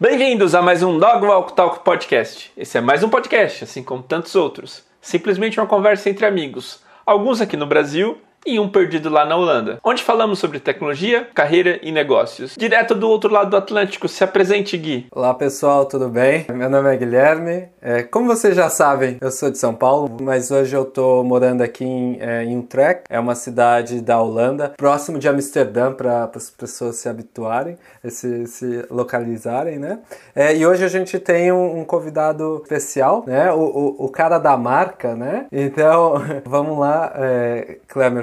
Bem-vindos a mais um Dog Walk Talk Podcast. Esse é mais um podcast, assim como tantos outros. Simplesmente uma conversa entre amigos, alguns aqui no Brasil e um perdido lá na Holanda, onde falamos sobre tecnologia, carreira e negócios. Direto do outro lado do Atlântico, se apresente, Gui. Olá pessoal, tudo bem? Meu nome é Guilherme. É, como vocês já sabem, eu sou de São Paulo, mas hoje eu estou morando aqui em, é, em Utrecht, é uma cidade da Holanda, próximo de Amsterdã, para as pessoas se habituarem, se, se localizarem, né? É, e hoje a gente tem um, um convidado especial, né? O, o, o, cara da marca, né? Então, vamos lá, é,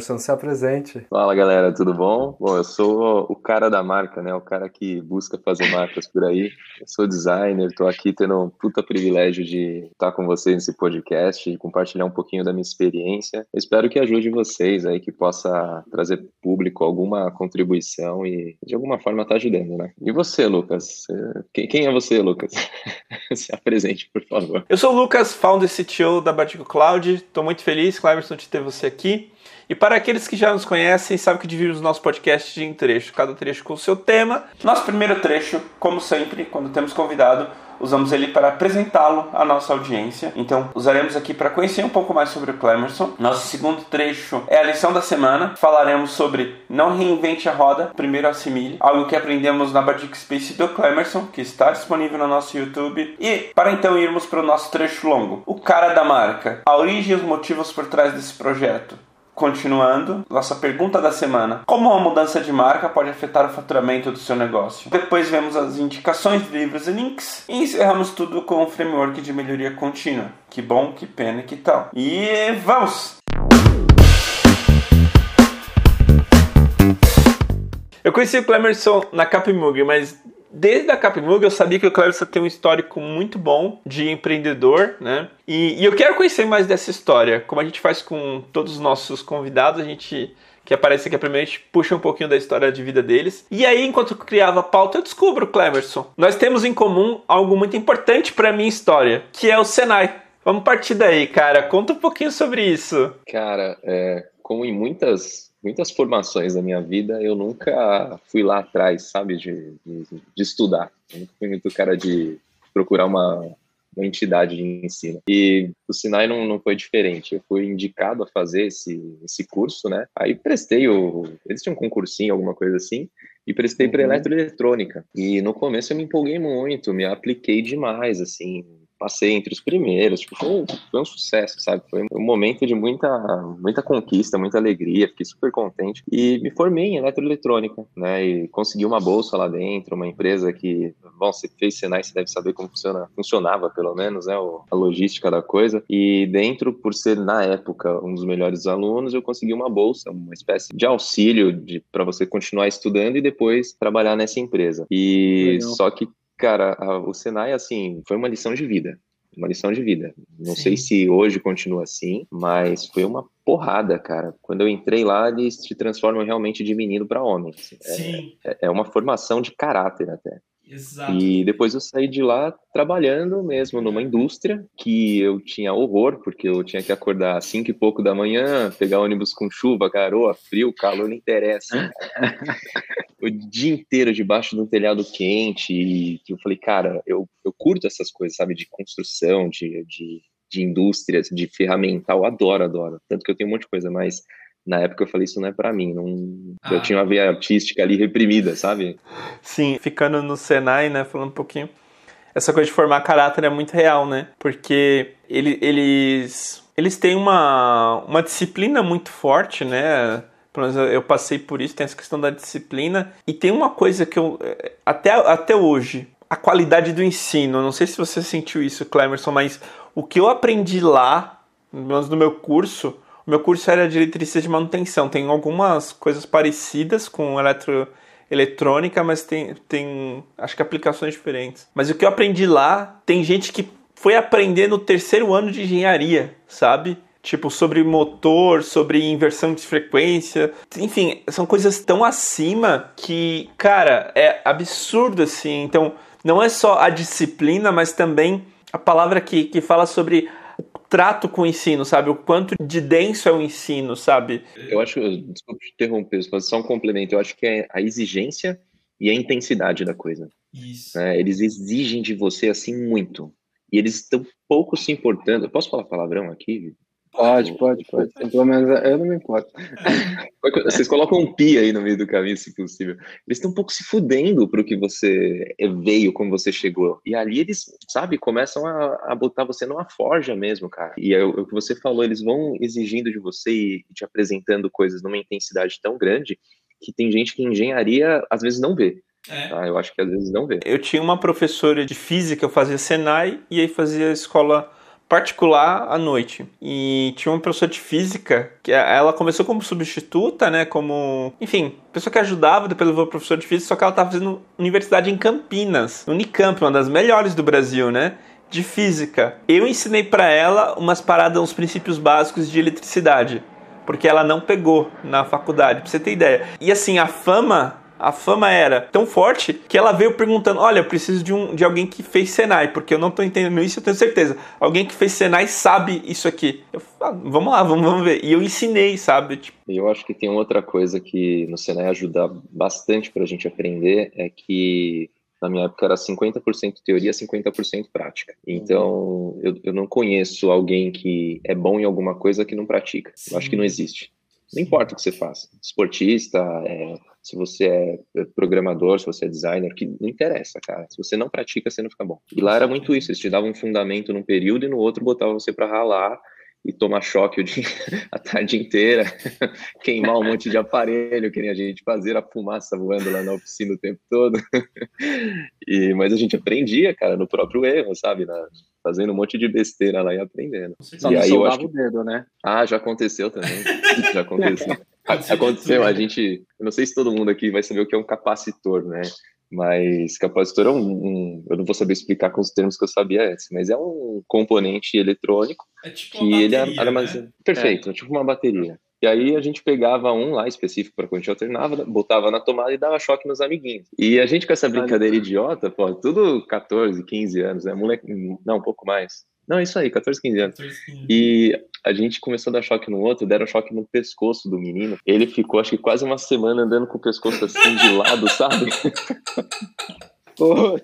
Clemerson se apresente. Fala galera, tudo bom? Bom, eu sou o cara da marca, né? O cara que busca fazer marcas por aí. Eu sou designer, tô aqui tendo um puta privilégio de estar com vocês nesse podcast e compartilhar um pouquinho da minha experiência. Eu espero que ajude vocês aí, que possa trazer público alguma contribuição e de alguma forma tá ajudando, né? E você, Lucas? Quem é você, Lucas? se apresente, por favor. Eu sou o Lucas, founder e CTO da Batico Cloud. Tô muito feliz, Cleverson, de ter você aqui. E para aqueles que já nos conhecem, sabem que dividimos nosso podcast em trechos, cada trecho com o seu tema. Nosso primeiro trecho, como sempre, quando temos convidado, usamos ele para apresentá-lo à nossa audiência. Então, usaremos aqui para conhecer um pouco mais sobre o Clemerson. Nosso segundo trecho é a lição da semana. Falaremos sobre não reinvente a roda, primeiro assimile, algo que aprendemos na Badic Space do Clemerson, que está disponível no nosso YouTube. E para então irmos para o nosso trecho longo, o cara da marca, a origem e os motivos por trás desse projeto. Continuando, nossa pergunta da semana: Como uma mudança de marca pode afetar o faturamento do seu negócio? Depois vemos as indicações de livros e links e encerramos tudo com um framework de melhoria contínua. Que bom, que pena, que tal. E vamos! Eu conheci o Clemerson na Capimug, mas desde a Capimug eu sabia que o Cleverson tem um histórico muito bom de empreendedor, né? E, e, eu quero conhecer mais dessa história. Como a gente faz com todos os nossos convidados, a gente que aparece aqui primeiro, a gente puxa um pouquinho da história de vida deles. E aí, enquanto eu criava a pauta, eu descubro, Cleverson. Nós temos em comum algo muito importante para minha história, que é o Senai. Vamos partir daí, cara. Conta um pouquinho sobre isso. Cara, é, como em muitas muitas formações da minha vida, eu nunca fui lá atrás, sabe, de, de, de estudar. Eu nunca fui muito cara de procurar uma, uma entidade de ensino. E o Sinai não, não foi diferente. Eu fui indicado a fazer esse, esse curso, né? Aí prestei o. Eles tinham um concursinho, alguma coisa assim, e prestei para uhum. eletroeletrônica. E no começo eu me empolguei muito, me apliquei demais, assim passei entre os primeiros, tipo, foi, foi, um sucesso, sabe? Foi um momento de muita, muita conquista, muita alegria, fiquei super contente. E me formei em eletroeletrônica, né? E consegui uma bolsa lá dentro, uma empresa que, bom, você fez Senai, você deve saber como funciona, funcionava pelo menos, né? A logística da coisa. E dentro, por ser na época um dos melhores alunos, eu consegui uma bolsa, uma espécie de auxílio para você continuar estudando e depois trabalhar nessa empresa. E Legal. só que Cara, o Senai, assim, foi uma lição de vida. Uma lição de vida. Não Sim. sei se hoje continua assim, mas foi uma porrada, cara. Quando eu entrei lá, eles te transformam realmente de menino para homem. Assim. Sim. É, é uma formação de caráter até. Exato. E depois eu saí de lá trabalhando mesmo numa indústria que eu tinha horror, porque eu tinha que acordar às cinco e pouco da manhã, pegar ônibus com chuva, garoa, frio, calor, não interessa. o dia inteiro debaixo de um telhado quente e eu falei, cara, eu, eu curto essas coisas, sabe, de construção, de, de, de indústrias, de ferramental, adoro, adoro. Tanto que eu tenho um monte de coisa, mas na época eu falei, isso não é para mim. Não... Ah. Eu tinha uma veia artística ali reprimida, sabe? Sim, ficando no Senai, né, falando um pouquinho. Essa coisa de formar caráter é muito real, né? Porque ele, eles, eles têm uma, uma disciplina muito forte, né? Pelo menos eu passei por isso, tem essa questão da disciplina. E tem uma coisa que eu. Até, até hoje, a qualidade do ensino. Não sei se você sentiu isso, Clemerson, mas o que eu aprendi lá, pelo menos no meu curso, o meu curso era diretriz de manutenção. Tem algumas coisas parecidas com eletroeletrônica, mas tem, tem acho que aplicações diferentes. Mas o que eu aprendi lá, tem gente que foi aprender no terceiro ano de engenharia, sabe? Tipo, sobre motor, sobre inversão de frequência. Enfim, são coisas tão acima que, cara, é absurdo assim. Então, não é só a disciplina, mas também a palavra que, que fala sobre trato com o ensino, sabe? O quanto de denso é o ensino, sabe? Eu acho, desculpe te interromper, mas só um complemento. Eu acho que é a exigência e a intensidade da coisa. Isso. Né? Eles exigem de você assim muito. E eles estão pouco se importando. Eu posso falar palavrão aqui? Pode, pode, pode. Pelo menos eu não me importo. Vocês colocam um pi aí no meio do caminho, se possível. Eles estão um pouco se fudendo pro que você veio, como você chegou. E ali eles, sabe, começam a, a botar você numa forja mesmo, cara. E é o que você falou, eles vão exigindo de você e te apresentando coisas numa intensidade tão grande que tem gente que engenharia às vezes não vê. É. Tá? Eu acho que às vezes não vê. Eu tinha uma professora de física, eu fazia Senai e aí fazia escola particular à noite. E tinha uma professora de física, que ela começou como substituta, né? Como. Enfim, pessoa que ajudava, depois levou professor de física, só que ela estava fazendo universidade em Campinas, Unicamp, uma das melhores do Brasil, né? De física. Eu ensinei para ela umas paradas, uns princípios básicos de eletricidade. Porque ela não pegou na faculdade, pra você ter ideia. E assim, a fama a fama era tão forte que ela veio perguntando: Olha, eu preciso de, um, de alguém que fez Senai, porque eu não estou entendendo isso, eu tenho certeza. Alguém que fez Senai sabe isso aqui. Eu ah, vamos lá, vamos, vamos ver. E eu ensinei, sabe? Tipo... Eu acho que tem outra coisa que no Senai ajuda bastante para a gente aprender: é que na minha época era 50% teoria, 50% prática. Então, eu, eu não conheço alguém que é bom em alguma coisa que não pratica. Eu acho que não existe. Não importa o que você faça, esportista, é, se você é, é programador, se você é designer, que não interessa, cara. Se você não pratica, você não fica bom. E lá era muito isso, eles te davam um fundamento num período e no outro botavam você para ralar e tomar choque o dia, a tarde inteira, queimar um monte de aparelho, que nem a gente fazer a fumaça voando lá na oficina o tempo todo. E, mas a gente aprendia, cara, no próprio erro, sabe? Na, fazendo um monte de besteira lá e aprendendo. Só e aí eu acho que... o dedo, né? Ah, já aconteceu também. já aconteceu. aconteceu, a gente. Eu não sei se todo mundo aqui vai saber o que é um capacitor, né? Mas capacitor é um, um, Eu não vou saber explicar com os termos que eu sabia antes, mas é um componente eletrônico é tipo que bateria, ele armazena. Né? Perfeito, é. tipo uma bateria. E aí a gente pegava um lá específico para quando a gente alternava, botava na tomada e dava choque nos amiguinhos. E a gente com essa brincadeira idiota, pô, tudo 14, 15 anos, né? Moleque, não, um pouco mais. Não, isso aí, 14, 15 anos. 14, 15. E a gente começou a dar choque no outro, deram choque no pescoço do menino. Ele ficou, acho que quase uma semana andando com o pescoço assim de lado, sabe? Pô.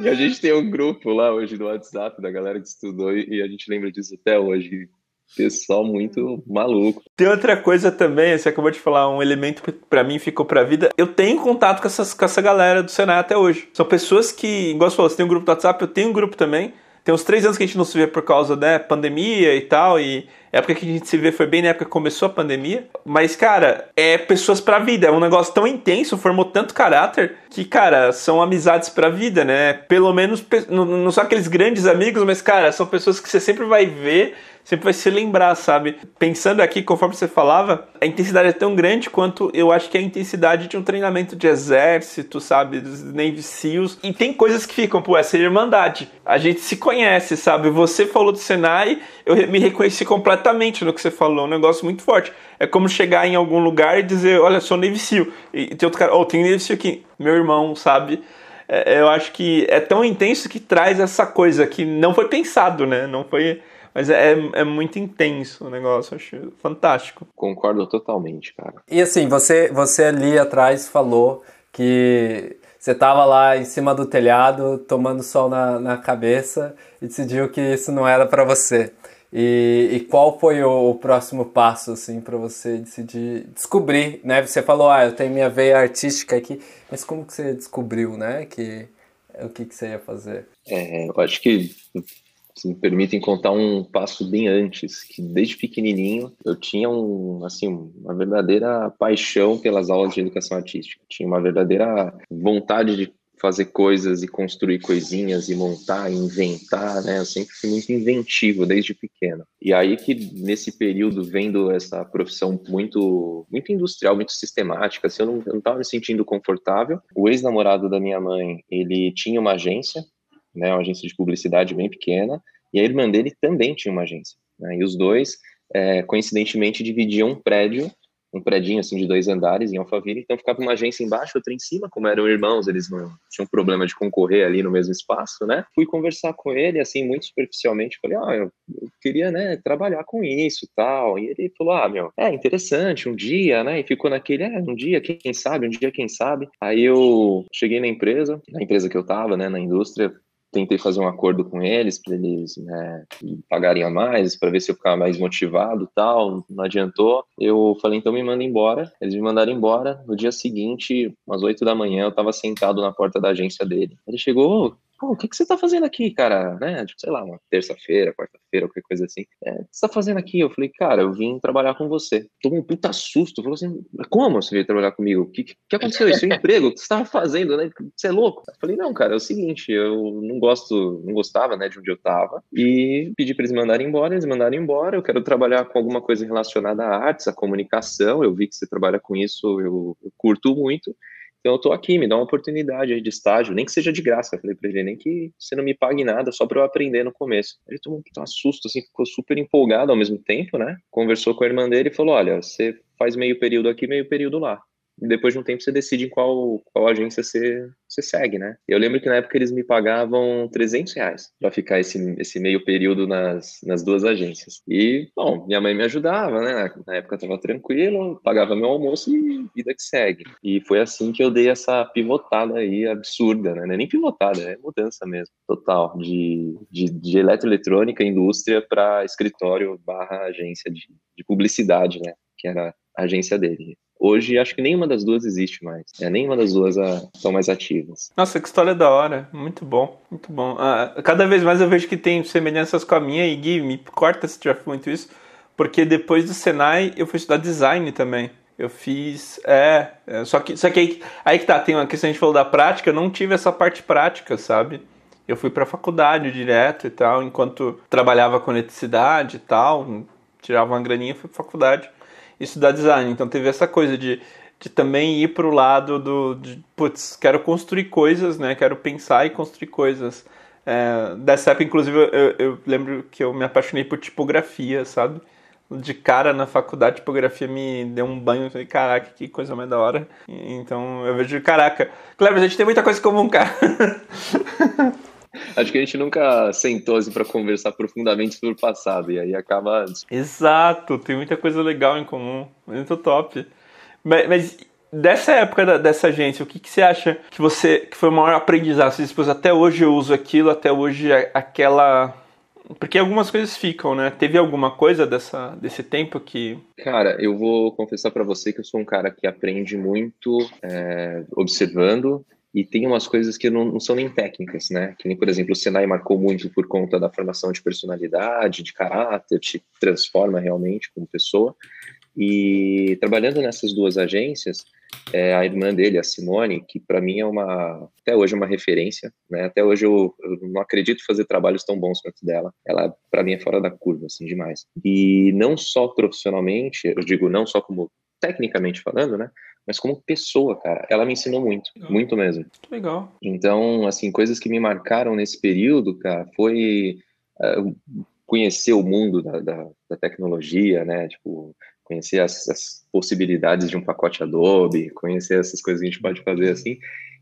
E a gente tem um grupo lá hoje no WhatsApp da galera que estudou e a gente lembra disso até hoje. Pessoal muito maluco. Tem outra coisa também, você acabou de falar, um elemento que pra mim ficou pra vida. Eu tenho contato com, essas, com essa galera do Senai até hoje. São pessoas que, igual você falou, você tem um grupo do WhatsApp, eu tenho um grupo também. Tem uns três anos que a gente não se vê por causa da né, pandemia e tal, e a época que a gente se vê foi bem na época que começou a pandemia. Mas, cara, é pessoas pra vida. É um negócio tão intenso, formou tanto caráter, que, cara, são amizades pra vida, né? Pelo menos, não são aqueles grandes amigos, mas, cara, são pessoas que você sempre vai ver sempre vai se lembrar, sabe? Pensando aqui, conforme você falava, a intensidade é tão grande quanto eu acho que é a intensidade de um treinamento de exército, sabe? Dos Navy SEALs. E tem coisas que ficam, pô, essa irmandade. A gente se conhece, sabe? Você falou do Senai, eu me reconheci completamente no que você falou, um negócio muito forte. É como chegar em algum lugar e dizer, olha, sou Navy SEAL. E tem outro cara, oh, tem SEAL aqui, meu irmão, sabe? É, eu acho que é tão intenso que traz essa coisa que não foi pensado, né? Não foi mas é, é muito intenso o negócio, acho fantástico. Concordo totalmente, cara. E assim, você, você ali atrás falou que você estava lá em cima do telhado, tomando sol na, na cabeça e decidiu que isso não era para você. E, e, qual foi o, o próximo passo assim para você decidir descobrir, né? Você falou, ah, eu tenho minha veia artística aqui, mas como que você descobriu, né? Que o que, que você ia fazer? É, eu acho que se me permitem contar um passo bem antes, que desde pequenininho eu tinha um, assim, uma verdadeira paixão pelas aulas de educação artística. Tinha uma verdadeira vontade de fazer coisas e construir coisinhas e montar, e inventar, né? Eu sempre fui muito inventivo desde pequeno. E aí que nesse período vendo essa profissão muito muito industrial, muito sistemática, assim, eu não, eu não tava me sentindo confortável. O ex-namorado da minha mãe, ele tinha uma agência né, uma agência de publicidade bem pequena, e a irmã dele também tinha uma agência. Né, e os dois, é, coincidentemente, dividiam um prédio um predinho assim de dois andares em Alphaville, então ficava uma agência embaixo, outra em cima, como eram irmãos, eles não tinham problema de concorrer ali no mesmo espaço, né? Fui conversar com ele, assim, muito superficialmente, falei, ah, eu, eu queria, né, trabalhar com isso tal, e ele falou, ah, meu, é interessante, um dia, né, e ficou naquele, é, um dia, quem sabe, um dia, quem sabe, aí eu cheguei na empresa, na empresa que eu tava, né, na indústria, tentei fazer um acordo com eles para eles né, pagarem a mais, para ver se eu ficava mais motivado tal, não adiantou. Eu falei, então me manda embora. Eles me mandaram embora. No dia seguinte, umas oito da manhã, eu estava sentado na porta da agência dele. Ele chegou, pô, o que, que você tá fazendo aqui, cara? Né? Tipo, sei lá, uma terça-feira, quarta-feira, qualquer coisa assim. É, o que você tá fazendo aqui? Eu falei, cara, eu vim trabalhar com você. Tomou um puta susto. Falou assim, como você veio trabalhar comigo? O que, que aconteceu? Isso é emprego? O que você tava fazendo, né? Você é louco? Eu falei, não, cara, é o seguinte, eu não gosto, não gostava, né, de onde eu tava. E pedi pra eles mandarem embora, eles mandaram embora. Eu quero trabalhar com alguma coisa relacionada à artes, à comunicação. Eu vi que você trabalha com isso, eu, eu curto muito. Então eu tô aqui, me dá uma oportunidade de estágio, nem que seja de graça. Eu falei pra ele, nem que você não me pague nada, só para eu aprender no começo. Ele tomou um susto, assim, ficou super empolgado ao mesmo tempo, né? Conversou com a irmã dele e falou: olha, você faz meio período aqui, meio período lá depois de um tempo você decide em qual, qual agência você, você segue, né? Eu lembro que na época eles me pagavam 300 reais para ficar esse, esse meio período nas, nas duas agências. E, bom, minha mãe me ajudava, né? Na época eu tava tranquilo, pagava meu almoço e vida que segue. E foi assim que eu dei essa pivotada aí absurda, né? É nem pivotada, é mudança mesmo, total, de, de, de eletroeletrônica, indústria para escritório barra agência de, de publicidade, né? Que era a agência dele. Hoje, acho que nenhuma das duas existe mais. É, nenhuma das duas estão ah, mais ativas. Nossa, que história da hora. Muito bom, muito bom. Ah, cada vez mais eu vejo que tem semelhanças com a minha e Gui, me corta se tiver muito isso, porque depois do Senai eu fui estudar design também. Eu fiz. É, é só que, só que aí, aí que tá, tem uma questão, a gente falou da prática, eu não tive essa parte prática, sabe? Eu fui pra faculdade direto e tal, enquanto trabalhava com eletricidade e tal, tirava uma graninha, fui pra faculdade estudar design. Então teve essa coisa de, de também ir para o lado do, de, putz, quero construir coisas, né? Quero pensar e construir coisas. É, dessa época, inclusive, eu, eu, lembro que eu me apaixonei por tipografia, sabe? De cara na faculdade, tipografia me deu um banho. Falei, caraca, que coisa mais da hora. Então eu vejo, caraca, Cleber, a gente tem muita coisa comum, cara. Acho que a gente nunca sentou assim para conversar profundamente sobre o passado e aí acaba. Exato, tem muita coisa legal em comum, muito top. Mas, mas dessa época da, dessa agência, o que, que você acha que você que foi o maior aprendizado? Você disse, até hoje eu uso aquilo, até hoje aquela porque algumas coisas ficam, né? Teve alguma coisa dessa, desse tempo que. Cara, eu vou confessar para você que eu sou um cara que aprende muito é, observando e tem umas coisas que não, não, são nem técnicas, né? Que nem, por exemplo, o Senai marcou muito por conta da formação de personalidade, de caráter, te transforma realmente como pessoa. E trabalhando nessas duas agências, é, a irmã dele, a Simone, que para mim é uma, até hoje é uma referência, né? Até hoje eu, eu não acredito fazer trabalhos tão bons quanto dela. Ela para mim é fora da curva, assim, demais. E não só profissionalmente, eu digo não só como tecnicamente falando, né? Mas como pessoa, cara, ela me ensinou muito, legal. muito mesmo. Legal. Então, assim, coisas que me marcaram nesse período, cara, foi uh, conhecer o mundo da, da, da, tecnologia, né? Tipo, conhecer as, as, possibilidades de um pacote Adobe, conhecer essas coisas que a gente pode fazer assim,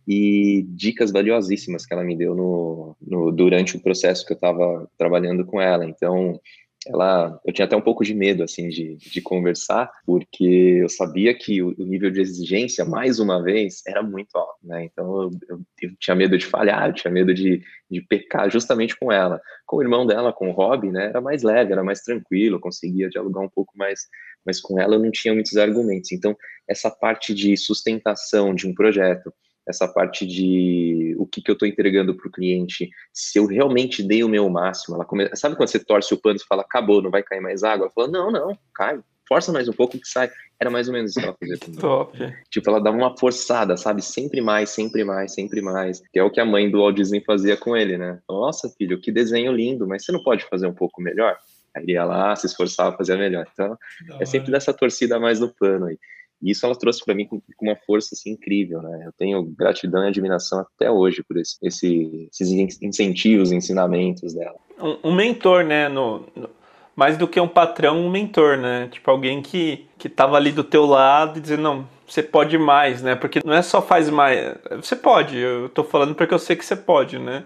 e dicas valiosíssimas que ela me deu no, no durante o processo que eu estava trabalhando com ela. Então, ela, eu tinha até um pouco de medo, assim, de, de conversar, porque eu sabia que o, o nível de exigência, mais uma vez, era muito alto, né? Então, eu, eu, eu, tinha medo de falhar, eu tinha medo de, de pecar justamente com ela. Com o irmão dela, com o Rob, né? Era mais leve, era mais tranquilo, eu conseguia dialogar um pouco mais, mas com ela eu não tinha muitos argumentos. Então, essa parte de sustentação de um projeto, essa parte de o que, que eu estou entregando para o cliente, se eu realmente dei o meu máximo. Ela come... Sabe quando você torce o pano e fala, acabou, não vai cair mais água? Ela fala, não, não, cai, força mais um pouco que sai. Era mais ou menos isso que ela fazia comigo. Top. Tipo, ela dava uma forçada, sabe? Sempre mais, sempre mais, sempre mais. Que é o que a mãe do Walt Disney fazia com ele, né? Nossa, filho, que desenho lindo, mas você não pode fazer um pouco melhor? Aí ele ia lá, se esforçava, fazia melhor. Então, é sempre dessa torcida mais no pano aí. E isso ela trouxe para mim com, uma força assim, incrível, né? Eu tenho gratidão e admiração até hoje por esse, esse, esses incentivos, ensinamentos dela. Um, um mentor, né? No, no, mais do que um patrão, um mentor, né? Tipo, alguém que, que tava ali do teu lado e dizendo, não, você pode mais, né? Porque não é só faz mais. Você pode, eu tô falando porque eu sei que você pode, né?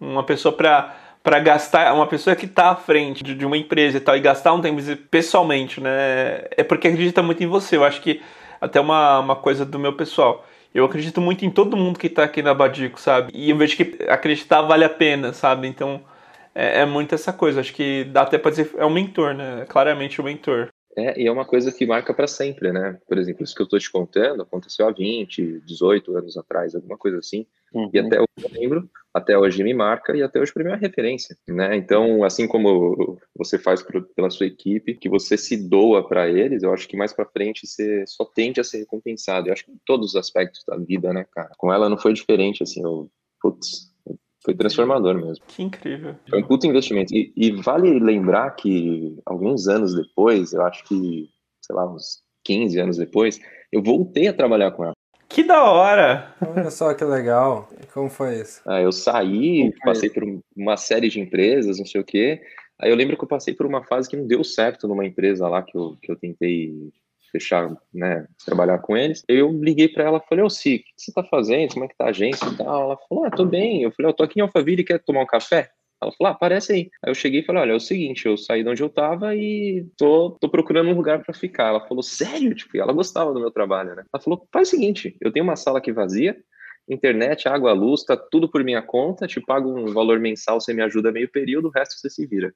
Uma pessoa pra, pra gastar, uma pessoa que tá à frente de, de uma empresa e tal, e gastar um tempo pessoalmente, né? É porque acredita muito em você. Eu acho que até uma, uma coisa do meu pessoal. Eu acredito muito em todo mundo que tá aqui na Badico, sabe? E eu vejo que acreditar vale a pena, sabe? Então é, é muito essa coisa. Acho que dá até pra dizer, é um mentor, né? Claramente um mentor. É, e é uma coisa que marca para sempre, né? Por exemplo, isso que eu estou te contando aconteceu há 20, 18 anos atrás, alguma coisa assim. Uhum. E até hoje eu lembro, até hoje me marca e até hoje para mim é uma referência, né? Então, assim como você faz pela sua equipe, que você se doa para eles, eu acho que mais para frente você só tende a ser recompensado. Eu acho que em todos os aspectos da vida, né, cara? Com ela não foi diferente, assim, eu, putz, foi transformador mesmo. Que incrível. Foi um puto investimento. E, e, vale lembrar que alguns anos depois, eu acho que, sei lá, uns 15 anos depois, eu voltei a trabalhar com ela. Que da hora! Olha só que legal. Como foi isso? Ah, eu saí, passei por uma série de empresas, não sei o quê. Aí eu lembro que eu passei por uma fase que não deu certo numa empresa lá que eu, que eu tentei fechar, né, trabalhar com eles. Eu liguei para ela, falei, ô Si, o que você tá fazendo? Como é que tá a agência e tal? Ela falou, ah, tô bem. Eu falei, eu tô aqui em Alphaville, quer tomar um café? Ela falou, ah, aparece aí. Aí eu cheguei e falei, olha, é o seguinte, eu saí de onde eu tava e tô, tô procurando um lugar para ficar. Ela falou, sério? Tipo, ela gostava do meu trabalho, né? Ela falou, faz o seguinte, eu tenho uma sala aqui vazia, internet, água, luz, tá tudo por minha conta, te pago um valor mensal, você me ajuda meio período, o resto você se vira.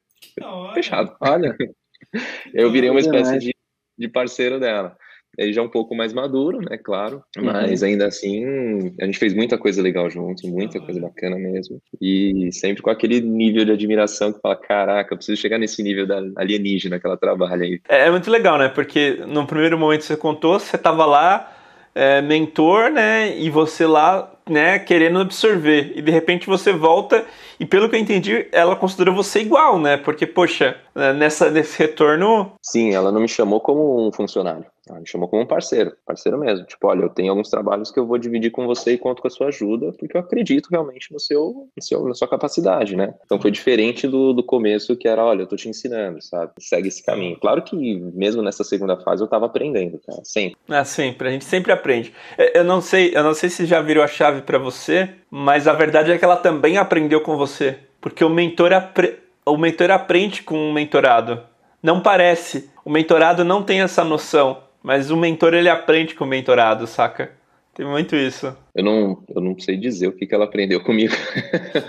Fechado. Olha. eu virei uma espécie de de parceiro dela. Ele já é um pouco mais maduro, né, claro, uhum. mas uhum. ainda assim a gente fez muita coisa legal junto, muita coisa bacana mesmo, e sempre com aquele nível de admiração que fala, caraca, eu preciso chegar nesse nível da alienígena que ela trabalha aí. É, é muito legal, né, porque no primeiro momento você contou, você tava lá, é, mentor, né, e você lá né, querendo absorver. E de repente você volta e pelo que eu entendi, ela considera você igual, né? Porque, poxa, né, nessa, nesse retorno. Sim, ela não me chamou como um funcionário. Ela me chamou como um parceiro, parceiro mesmo. Tipo, olha, eu tenho alguns trabalhos que eu vou dividir com você e conto com a sua ajuda, porque eu acredito realmente no seu, no seu na sua capacidade, né? Então foi diferente do, do começo, que era, olha, eu tô te ensinando, sabe? Segue esse caminho. Claro que mesmo nessa segunda fase eu tava aprendendo, cara, sempre. Ah, sempre. A gente sempre aprende. Eu não sei, eu não sei se já virou a chave para você, mas a verdade é que ela também aprendeu com você, porque o mentor apre... o mentor aprende com o mentorado. Não parece. O mentorado não tem essa noção mas o mentor ele aprende com o mentorado, saca? Tem muito isso. Eu não, eu não sei dizer o que, que ela aprendeu comigo.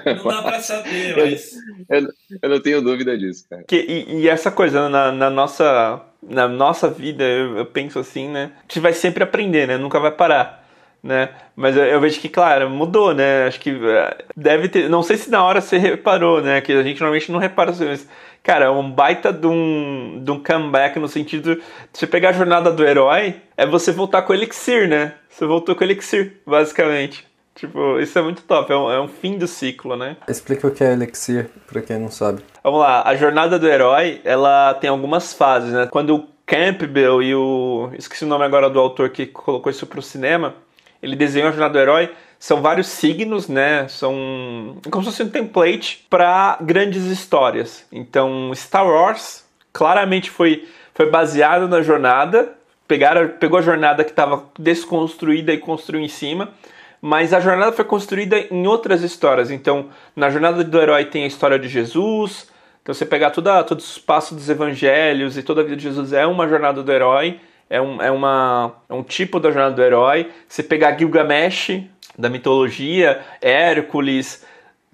Não dá pra saber, mas. Eu, eu, não tenho dúvida disso, cara. Que, e, e essa coisa, na, na, nossa, na nossa vida, eu, eu, penso assim, né? A gente vai sempre aprender, né? Nunca vai parar. Né? Mas eu, vejo que, claro, mudou, né? Acho que eh, deve ter. Não sei se na hora você reparou, né? Que a gente normalmente não repara assim, mas cara, é um baita de um, de um comeback no sentido de você pegar a jornada do herói, é você voltar com o Elixir, né? Você voltou com o Elixir, basicamente. Tipo, isso é muito top, é um, é um fim do ciclo, né? Explica o que é Elixir, pra quem não sabe. Vamos lá, a jornada do herói, ela tem algumas fases, né? Quando o Campbell e o... esqueci o nome agora do autor que colocou isso pro cinema, ele desenhou a jornada do herói, são vários signos, né? São como se fosse um template para grandes histórias. Então, Star Wars claramente foi, foi baseado na jornada. Pegaram, pegou a jornada que estava desconstruída e construiu em cima. Mas a jornada foi construída em outras histórias. Então, na jornada do herói tem a história de Jesus. Então, você pegar toda, todos os passos dos evangelhos e toda a vida de Jesus é uma jornada do herói. É um, é, uma, é um tipo da jornada do herói. Você pegar Gilgamesh, da mitologia, Hércules,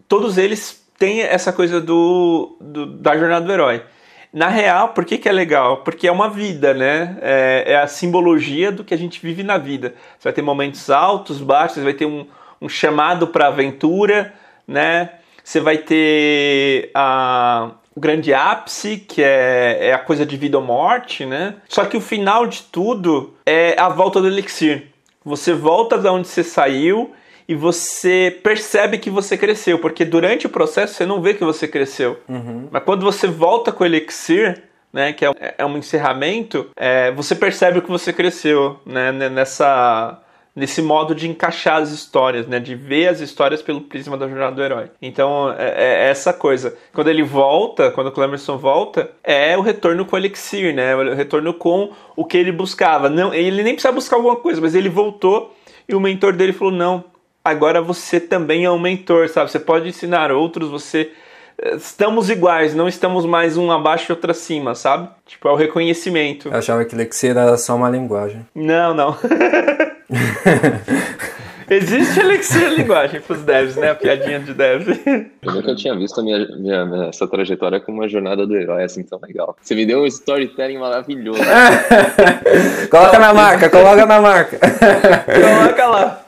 todos eles têm essa coisa do, do, da jornada do herói. Na real, por que, que é legal? Porque é uma vida, né? É, é, a simbologia do que a gente vive na vida. Você vai ter momentos altos, baixos, vai ter um, um chamado para aventura, né? Você vai ter a, o grande ápice, que é, é a coisa de vida ou morte, né? Só que o final de tudo é a volta do elixir. Você volta de onde você saiu e você percebe que você cresceu, porque durante o processo você não vê que você cresceu. Uhum. Mas quando você volta com o elixir, né, que é, é um encerramento, é, você percebe que você cresceu né, nessa, nesse modo de encaixar as histórias, né? De ver as histórias pelo prisma da jornada do herói. Então, é, é essa coisa. Quando ele volta, quando o Clemerson volta, é o retorno com o Elixir, né? O retorno com o que ele buscava. Não, ele nem precisa buscar alguma coisa, mas ele voltou e o mentor dele falou: "Não, agora você também é um mentor, sabe? Você pode ensinar outros, você estamos iguais, não estamos mais um abaixo e outro acima, sabe? Tipo, é o reconhecimento. Eu achava que Elixir era só uma linguagem. Não, não. Existe elixir linguagem para os devs, né? A piadinha de dev. Eu nunca tinha visto a minha, minha, minha, essa trajetória como uma jornada do herói assim tão legal. Você me deu um storytelling maravilhoso. coloca na marca, coloca na marca. coloca lá.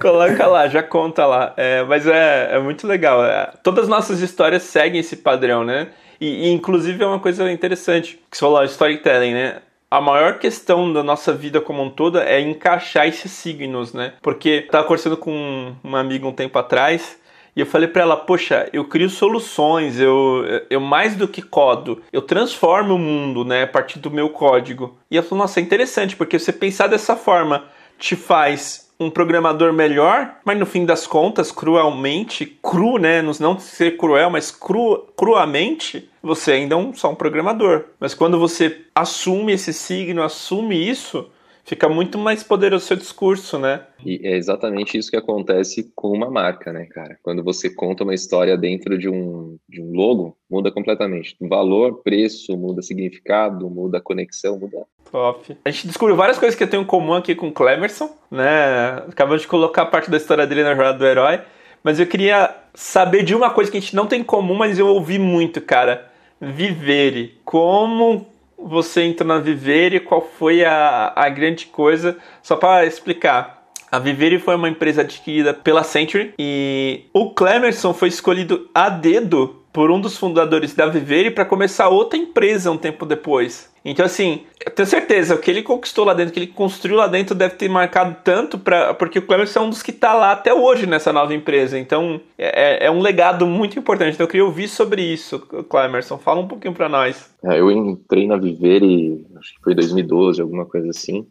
Coloca lá, já conta lá. É, mas é, é muito legal. É, todas as nossas histórias seguem esse padrão, né? E, e, inclusive é uma coisa interessante que você falou, storytelling, né? A maior questão da nossa vida como um todo é encaixar esses signos, né? Porque eu tava conversando com uma amiga um tempo atrás e eu falei para ela, poxa, eu crio soluções, eu, eu mais do que codo, eu transformo o mundo, né, a partir do meu código. E ela falou, nossa, é interessante, porque você pensar dessa forma te faz um programador melhor, mas no fim das contas, cruelmente, cru, né? Não ser cruel, mas cru, cruamente, você ainda é um, só um programador. Mas quando você assume esse signo, assume isso, fica muito mais poderoso o seu discurso, né? E é exatamente isso que acontece com uma marca, né, cara? Quando você conta uma história dentro de um, de um logo, muda completamente. Valor, preço, muda significado, muda conexão, muda. Top. A gente descobriu várias coisas que eu tenho em comum aqui com o Clemerson, né? Acabamos de colocar parte da história dele na jornada do herói. Mas eu queria saber de uma coisa que a gente não tem em comum, mas eu ouvi muito, cara. Vivere. Como você entrou na Vivere, qual foi a, a grande coisa? Só para explicar. A Vivere foi uma empresa adquirida pela Century e o Clemerson foi escolhido a dedo por um dos fundadores da Vivere para começar outra empresa um tempo depois. Então, assim, eu tenho certeza, o que ele conquistou lá dentro, o que ele construiu lá dentro deve ter marcado tanto, pra, porque o Clemerson é um dos que está lá até hoje nessa nova empresa. Então, é, é, um legado muito importante. Então, eu queria ouvir sobre isso, Clemerson. Fala um pouquinho para nós. É, eu entrei na Vivere, acho que foi 2012, alguma coisa assim.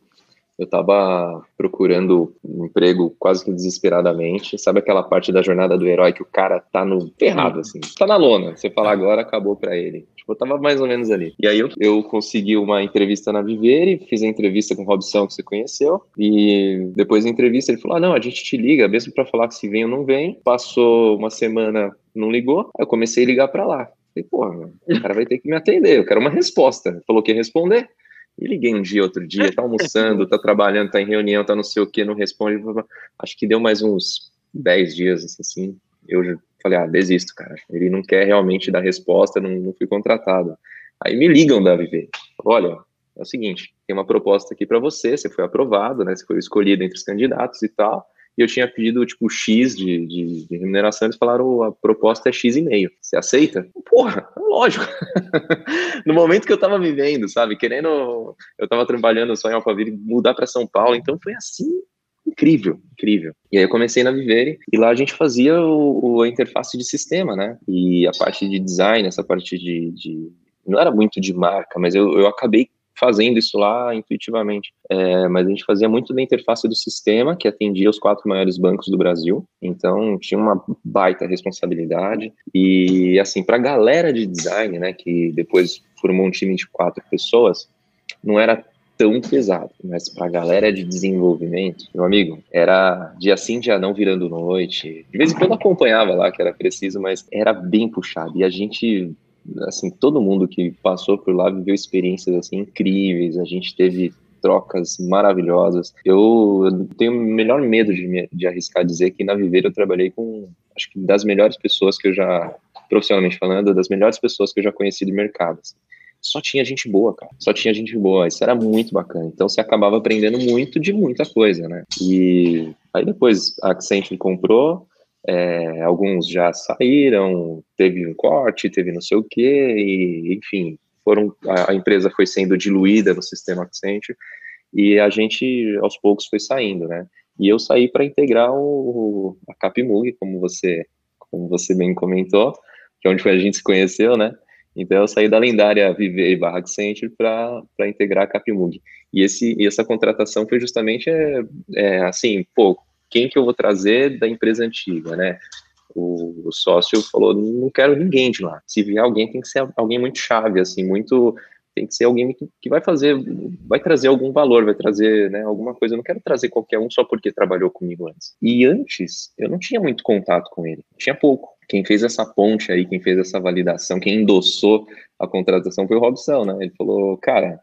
Eu estava procurando um emprego quase que desesperadamente. Sabe aquela parte da jornada do herói que o cara tá no ferrado, assim, tá na lona. Você fala agora, acabou para ele. Tipo, eu tava mais ou menos ali. E aí eu, eu consegui uma entrevista na Vivere, fiz a entrevista com o Robson, que você conheceu. E depois da entrevista ele falou: ah, não, a gente te liga, mesmo para falar que se vem ou não vem. Passou uma semana, não ligou. Aí eu comecei a ligar para lá. Falei, porra, o cara vai ter que me atender, eu quero uma resposta. Ele falou que ia responder. E liguei um dia, outro dia, tá almoçando, tá trabalhando, tá em reunião, tá não sei o que, não responde. Acho que deu mais uns 10 dias, assim. Eu falei, ah, desisto, cara. Ele não quer realmente dar resposta, não, não fui contratado. Aí me ligam da Viver. Olha, é o seguinte, tem uma proposta aqui para você, você foi aprovado, né? Você foi escolhido entre os candidatos e tal e eu tinha pedido, tipo, X de, de, de remuneração, eles falaram, a proposta é X e meio. Você aceita? Porra, lógico. no momento que eu tava vivendo, sabe, querendo, eu tava trabalhando só em Alphaville, mudar para São Paulo, então foi assim, incrível, incrível. E aí eu comecei na Vivere, e lá a gente fazia o, o, a interface de sistema, né, e a parte de design, essa parte de, de não era muito de marca, mas eu, eu acabei fazendo isso lá intuitivamente. É, mas a gente fazia muito da interface do sistema, que atendia os quatro maiores bancos do Brasil. Então, tinha uma baita responsabilidade. E, assim, para a galera de design, né, que depois formou um time de quatro pessoas, não era tão pesado, mas para a galera de desenvolvimento, meu amigo, era dia sim, dia não, virando noite. De vez em quando acompanhava lá, que era preciso, mas era bem puxado. E a gente assim, todo mundo que passou por lá viveu experiências assim incríveis. A gente teve trocas maravilhosas. Eu, eu tenho o melhor medo de, me, de arriscar dizer que na Viver eu trabalhei com, acho que das melhores pessoas que eu já, profissionalmente falando, das melhores pessoas que eu já conheci do mercado. Assim. Só tinha gente boa, cara. Só tinha gente boa. Isso era muito bacana. Então você acabava aprendendo muito de muita coisa, né? E aí depois a Accenture comprou, é, alguns já saíram, teve um corte, teve não sei o quê, e, enfim, foram, a, a, empresa foi sendo diluída no sistema Accenture e a gente, aos poucos, foi saindo, né? E eu saí para integrar o, a Capmug, como você, como você bem comentou, que é onde a gente se conheceu, né? Então eu saí da lendária Viver barra Accenture para integrar a Capmug. E, esse, e essa contratação foi justamente, é, é, assim, pô, quem que eu vou trazer da empresa antiga, né? O, o, sócio falou, não quero ninguém de lá. Se vier alguém, tem que ser alguém muito chave, assim, muito tem que ser alguém que, que, vai fazer, vai trazer algum valor, vai trazer né, alguma coisa. Eu não quero trazer qualquer um só porque trabalhou comigo antes. E antes, eu não tinha muito contato com ele, tinha pouco. Quem fez essa ponte aí, quem fez essa validação, quem endossou a contratação foi o Robson, né? Ele falou, cara,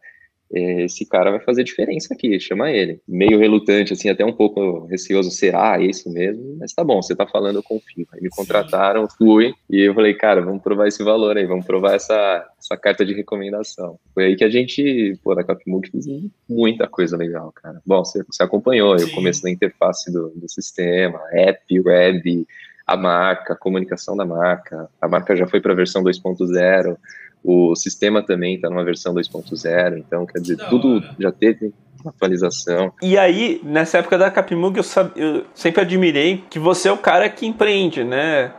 esse cara vai fazer diferença aqui, chama ele. Meio relutante, assim, até um pouco receoso, será ah, esse mesmo? Mas tá bom, você tá falando, eu confio. Aí me contrataram, fui, e eu falei, cara, vamos provar esse valor aí, vamos provar essa, essa carta de recomendação. Foi aí que a gente, pô, na Capmug fez muita coisa legal, cara. Bom, você, você acompanhou, o começo da interface do, do sistema, app, web, a marca, a comunicação da marca. A marca já foi para a versão 2.0, o sistema também está numa versão 2.0, então quer dizer, tudo já teve atualização. E aí, nessa época da Capimug, eu, eu sempre admirei que você é o cara que empreende, né?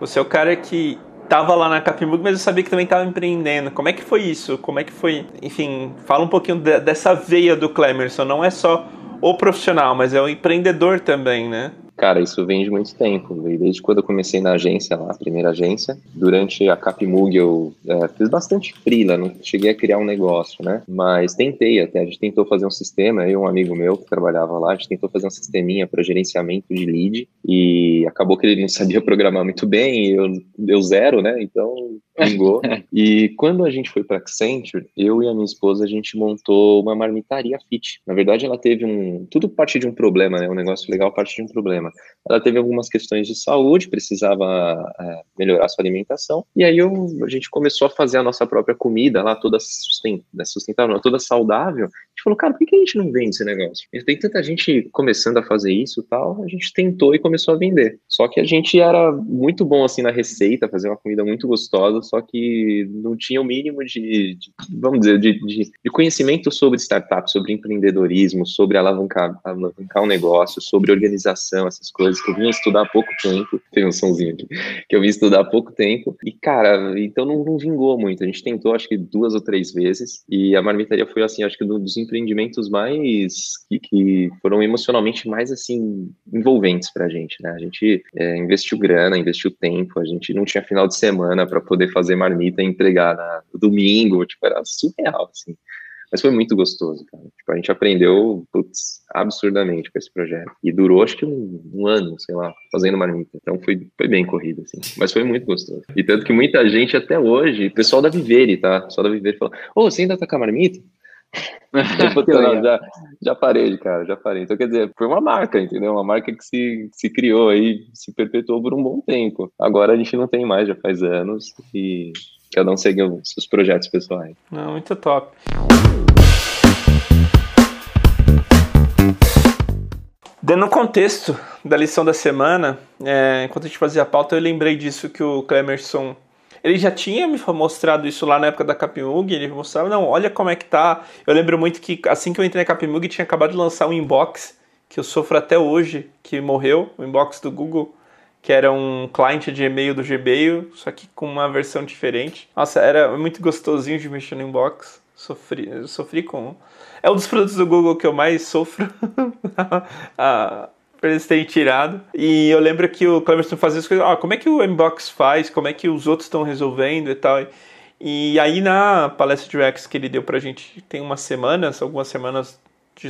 Você é o cara que tava lá na Capimug, mas eu sabia que também estava empreendendo. Como é que foi isso? Como é que foi? Enfim, fala um pouquinho de, dessa veia do Clemerson. Não é só o profissional, mas é o empreendedor também, né? Cara, isso vem de muito tempo. Desde quando eu comecei na agência lá, a primeira agência. Durante a Capmug eu é, fiz bastante freela, não cheguei a criar um negócio, né? Mas tentei até. A gente tentou fazer um sistema, eu e um amigo meu que trabalhava lá, a gente tentou fazer um sisteminha para gerenciamento de lead e acabou que ele não sabia programar muito bem eu deu zero, né? Então Vingou. e quando a gente foi para Accenture, eu e a minha esposa, a gente montou uma marmitaria fit. Na verdade, ela teve um. Tudo parte de um problema, né? Um negócio legal parte de um problema. Ela teve algumas questões de saúde, precisava é, melhorar sua alimentação. E aí eu, a gente começou a fazer a nossa própria comida lá, toda né, sustentável, toda saudável. A gente falou, cara, por que a gente não vende esse negócio? Tem tanta gente começando a fazer isso tal. A gente tentou e começou a vender. Só que a gente era muito bom assim na receita, fazer uma comida muito gostosa só que não tinha o mínimo de, de vamos dizer, de, de, de, conhecimento sobre startup, sobre empreendedorismo, sobre alavancar, alavancar um negócio, sobre organização, essas coisas que eu vim estudar há pouco tempo. Tem um somzinho aqui, que eu vim estudar há pouco tempo. E, cara, então não, não vingou muito. A gente tentou, acho que duas ou três vezes, e a marmitaria foi, assim, acho que um dos empreendimentos mais que, que foram emocionalmente mais, assim, envolventes pra gente, né? A gente é, investiu grana, investiu tempo, a gente não tinha final de semana para poder fazer marmita e entregar na, no domingo, tipo, era surreal, assim. Mas foi muito gostoso, cara. Tipo, a gente aprendeu, putz, absurdamente com esse projeto. E durou, acho que um, um, ano, sei lá, fazendo marmita. Então foi, foi bem corrido, assim. Mas foi muito gostoso. E tanto que muita gente até hoje, pessoal da Vivere, tá? Pessoal da Vivere falou, ô, oh, você ainda tá com a marmita? não, já, já parei, cara, já parei. Então, quer dizer, foi uma marca, entendeu? Uma marca que se, se criou aí, se perpetuou por um bom tempo. Agora a gente não tem mais, já faz anos, e cada um segue os seus projetos pessoais. Não, muito top. Dando contexto da lição da semana, é, enquanto a gente fazia a pauta, eu lembrei disso que o Clemerson ele já tinha me mostrado isso lá na época da Capmug, ele mostrava, não, olha como é que tá. Eu lembro muito que assim que eu entrei na Capmug tinha acabado de lançar um inbox, que eu sofro até hoje, que morreu, o inbox do Google, que era um cliente de e-mail do Gmail, só que com uma versão diferente. Nossa, era muito gostosinho de mexer no inbox. Sofri, sofri com. É um dos produtos do Google que eu mais sofro. pra eles terem tirado. E eu lembro que o Cleverson fazia as coisas, ah, como é que o Inbox faz, como é que os outros estão resolvendo e tal. E aí na palestra de Rex que ele deu pra gente tem umas semanas, algumas semanas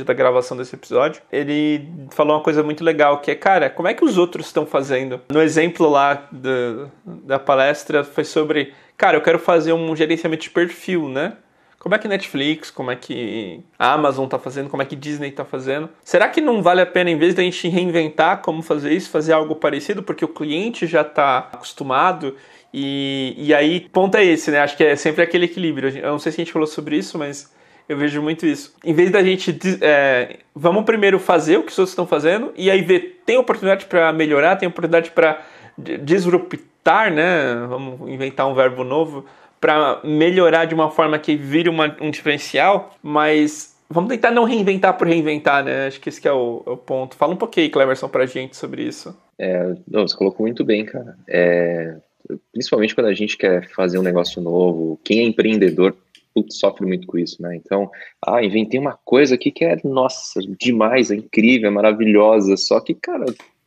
da gravação desse episódio, ele falou uma coisa muito legal, que é, cara, como é que os outros estão fazendo? No exemplo lá da, da palestra foi sobre, cara, eu quero fazer um gerenciamento de perfil, né? Como é que Netflix, como é que a Amazon está fazendo, como é que Disney está fazendo? Será que não vale a pena, em vez da gente reinventar como fazer isso, fazer algo parecido, porque o cliente já está acostumado e, e aí, ponto é esse, né? Acho que é sempre aquele equilíbrio. Eu não sei se a gente falou sobre isso, mas eu vejo muito isso. Em vez da gente. É, vamos primeiro fazer o que os outros estão fazendo e aí ver, tem oportunidade para melhorar, tem oportunidade para disruptar, né? Vamos inventar um verbo novo para melhorar de uma forma que vire uma, um diferencial, mas vamos tentar não reinventar por reinventar, né? Acho que esse que é o, é o ponto. Fala um pouquinho, Cleverson, pra gente sobre isso. É, não, você colocou muito bem, cara. É, principalmente quando a gente quer fazer um negócio novo, quem é empreendedor putz, sofre muito com isso, né? Então, ah, inventei uma coisa aqui que é, nossa, demais, é incrível, é maravilhosa, só que, cara,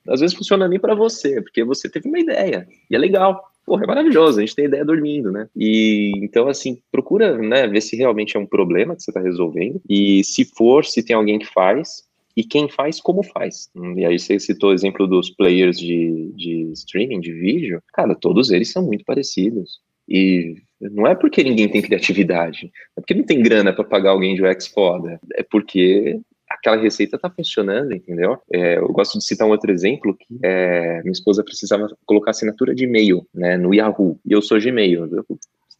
às vezes funciona nem para você, porque você teve uma ideia, e é legal. Porra, é maravilhoso, a gente tem ideia dormindo, né? E então, assim, procura, né, ver se realmente é um problema que você está resolvendo. E se for, se tem alguém que faz, e quem faz, como faz. E aí você citou o exemplo dos players de, de streaming, de vídeo. Cara, todos eles são muito parecidos. E não é porque ninguém tem criatividade, é porque não tem grana para pagar alguém de UX foda. É porque aquela receita está funcionando, entendeu? É, eu gosto de citar um outro exemplo que é, minha esposa precisava colocar assinatura de e-mail, né, no Yahoo. E eu sou Gmail. Eu,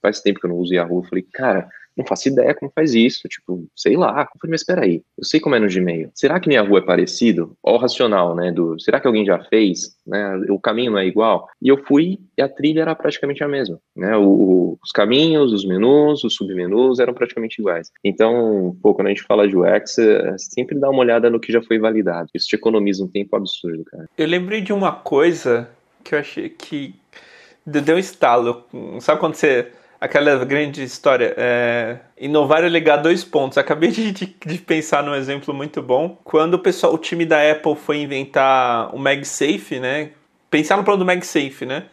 faz tempo que eu não uso Yahoo. Eu falei, cara, não faço ideia como faz isso. Tipo, sei lá. Mas espera aí. Eu sei como é no Gmail. Será que minha rua é parecido? Ó, o racional, né? Do, será que alguém já fez? Né? O caminho não é igual? E eu fui e a trilha era praticamente a mesma. Né? O, os caminhos, os menus, os submenus eram praticamente iguais. Então, pô, quando a gente fala de UX, é, sempre dá uma olhada no que já foi validado. Isso te economiza um tempo absurdo, cara. Eu lembrei de uma coisa que eu achei que deu um estalo. Sabe quando você aquela grande história. É, inovar é ligar dois pontos. Acabei de, de, de, pensar num exemplo muito bom. Quando o pessoal, o time da Apple foi inventar o MagSafe, né? Pensar no plano do MagSafe, né?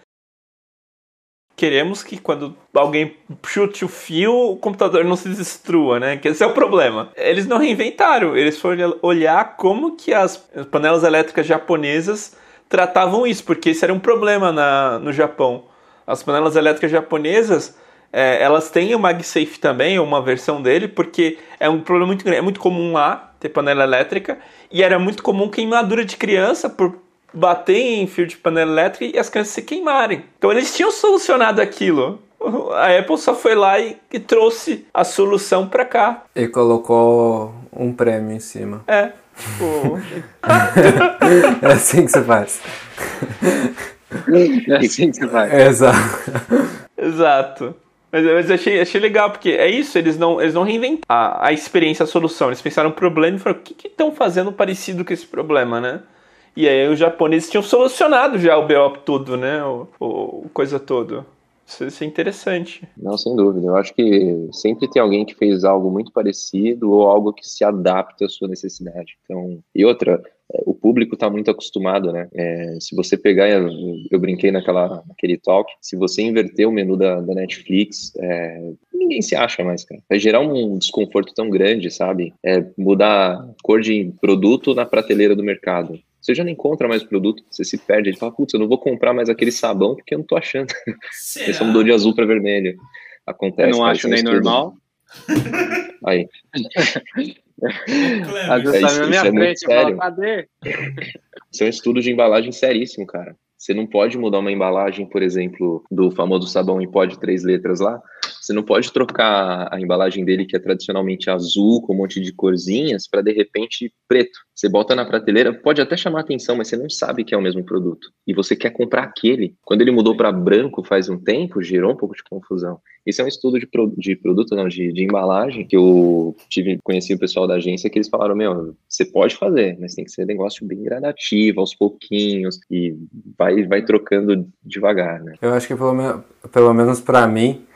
Queremos que quando alguém chute o fio, o computador não se destrua, né? Que esse é o problema. Eles não reinventaram, eles foram olhar como que as panelas elétricas japonesas tratavam isso, porque isso era um problema na, no Japão. As panelas elétricas japonesas é, elas têm o MagSafe também, uma versão dele, porque é um problema muito grande. É muito comum lá ter panela elétrica e era muito comum queimadura de criança por bater em fio de panela elétrica e as crianças se queimarem. Então eles tinham solucionado aquilo. A Apple só foi lá e, e trouxe a solução para cá. E colocou um prêmio em cima. É. é assim que você faz. É assim que você faz. Exato. Exato. Mas, mas achei, achei legal, porque é isso, eles não, eles não reinventaram a, a experiência, a solução. Eles pensaram no problema e falaram, o que estão fazendo parecido com esse problema, né? E aí os japoneses tinham solucionado já o BO todo, né? O, o coisa todo. Isso, isso, é interessante. Não, sem dúvida. Eu acho que sempre tem alguém que fez algo muito parecido ou algo que se adapta à sua necessidade. Então, e outra, o público está muito acostumado, né? É, se você pegar, eu brinquei naquela, naquele talk, se você inverter o menu da, da Netflix, é, ninguém se acha mais, cara. Vai gerar um desconforto tão grande, sabe? É, mudar cor de produto na prateleira do mercado. Você já não encontra mais o produto, você se perde. Ele fala, putz, eu não vou comprar mais aquele sabão porque eu não tô achando. Esse mudou de azul para vermelho. Acontece. Eu não acho nem normal. Aí. Às vezes tá na minha é frente, eu falo, cadê? Isso é um estudo de embalagem seríssimo, cara. Você não pode mudar uma embalagem, por exemplo, do famoso sabão em pó de três letras lá. Você não pode trocar a embalagem dele, que é tradicionalmente azul, com um monte de corzinhas, para de repente preto. Você bota na prateleira, pode até chamar atenção, mas você não sabe que é o mesmo produto. E você quer comprar aquele. Quando ele mudou para branco faz um tempo, gerou um pouco de confusão. Esse é um estudo de, pro, de produto, não, de, de embalagem, que eu tive, conheci o pessoal da agência, que eles falaram, meu, você pode fazer, mas tem que ser um negócio bem gradativo, aos pouquinhos, e vai, vai trocando devagar, né? Eu acho que pelo, pelo menos para mim,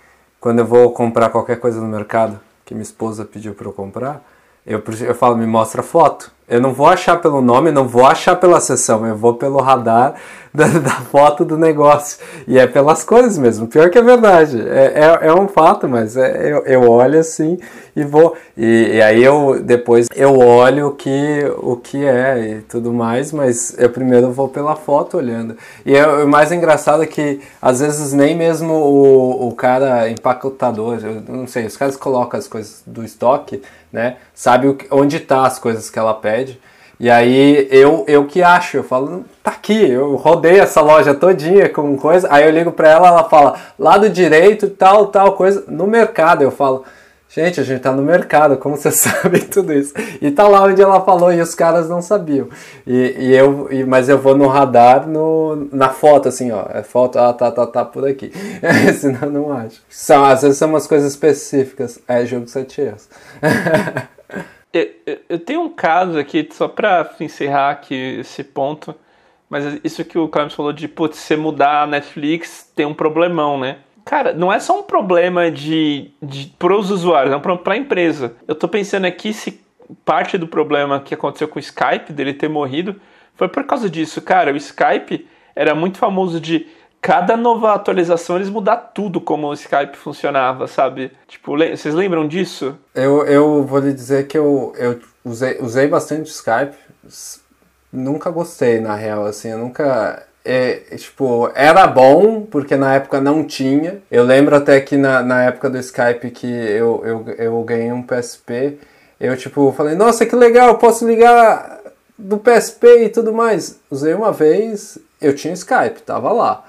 quando eu vou comprar qualquer coisa no mercado, que minha esposa pediu para eu comprar, eu, eu falo, me mostra foto. Eu não vou achar pelo nome, não vou achar pela sessão, eu vou pelo radar da, da foto do negócio. E é pelas cores mesmo, pior que é verdade. É, é, é um fato, mas é, eu, eu olho assim e vou. E, e, aí eu depois eu olho o que, o que é e tudo mais, mas eu primeiro vou pela foto olhando. E é, o mais engraçado é que às vezes nem mesmo o, o cara empacotador, eu não sei, os caras colocam as coisas do estoque, né? Sabe onde tá as coisas que ela pede e aí eu, eu que acho, eu falo, tá aqui, eu rodei essa loja todinha com coisa, aí eu ligo para ela, ela fala, lado direito, tal, tal coisa, no mercado, eu falo, gente, a gente tá no mercado, como você sabe tudo isso? E tá lá onde ela falou e os caras não sabiam. E, e eu, e, mas eu vou no radar, no, na foto, assim, ó, é foto, ah, tá, tá, tá por aqui, senão não acho. São, às vezes são umas coisas específicas, é jogo sete erros. Eu, eu, tenho um caso aqui, só para encerrar aqui esse ponto, mas isso que o Clemens falou de, putz, você mudar a Netflix tem um problemão, né? Cara, não é só um problema de, de pros usuários, é um problema para a empresa. Eu tô pensando aqui se parte do problema que aconteceu com o Skype, dele ter morrido, foi por causa disso. Cara, o Skype era muito famoso de cada nova atualização eles mudar tudo como o Skype funcionava, sabe? Tipo, vocês lembram disso? Eu, eu vou lhe dizer que eu, eu usei, usei bastante Skype. Nunca gostei, na real, assim, eu nunca é, tipo, era bom, porque na época não tinha. Eu lembro até que na, na época do Skype que eu, eu, eu ganhei um PSP, eu tipo, falei, nossa, que legal, posso ligar do PSP e tudo mais. Usei uma vez, eu tinha Skype, tava lá.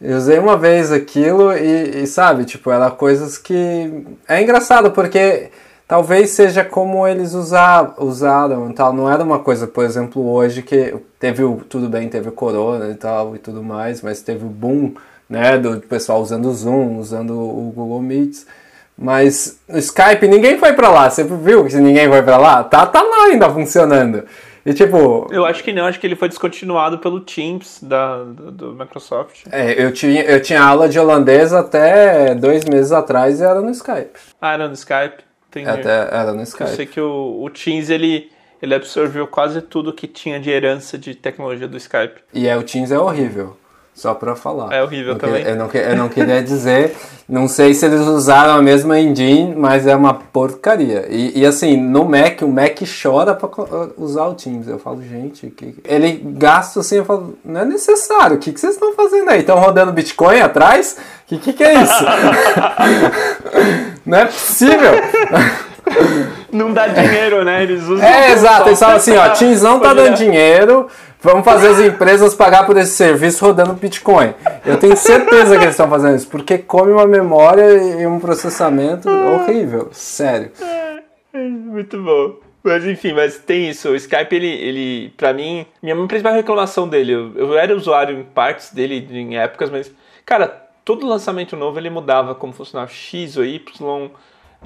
Eu usei uma vez aquilo e, e sabe, tipo, era coisas que. É engraçado, porque talvez seja como eles usar, usaram tal. Não era uma coisa, por exemplo, hoje que teve o, tudo bem, teve o corona e tal e tudo mais, mas teve o boom, né, do pessoal usando o Zoom, usando o Google Meets. Mas no Skype ninguém foi para lá. Você viu que ninguém foi para lá? Tá, tá lá ainda funcionando. E tipo. Eu acho que não, acho que ele foi descontinuado pelo Teams da, do, do, Microsoft. É, eu tinha, eu tinha aula de holandês até dois meses atrás e era no Skype. Ah, era no Skype? Entendi. Até era no Skype. Eu sei que o, o Teams ele, ele absorveu quase tudo que tinha de herança de tecnologia do Skype. E é, o Teams é horrível. Só para falar. É horrível também. Que, eu, não, eu não queria dizer, não sei se eles usaram a mesma engine, mas é uma porcaria. E, e assim, no Mac, o Mac chora para usar o Teams. Eu falo, gente, que... ele gasta assim, eu falo, não é necessário, o que, que vocês estão fazendo aí? Estão rodando Bitcoin atrás? O que, que, que é isso? não é possível. Não dá dinheiro, né? Eles usam. É, exato. Eles falam assim: ó, Teams não tá dando dinheiro, Vamos fazer as empresas pagar por esse serviço rodando Bitcoin. Eu tenho certeza que eles estão fazendo isso, porque come uma memória e um processamento horrível, sério. Muito bom. Mas enfim, mas tem isso. O Skype, ele, ele pra mim, minha principal reclamação dele, eu, eu era usuário em partes dele em épocas, mas, cara, todo lançamento novo ele mudava como funcionava X ou Y,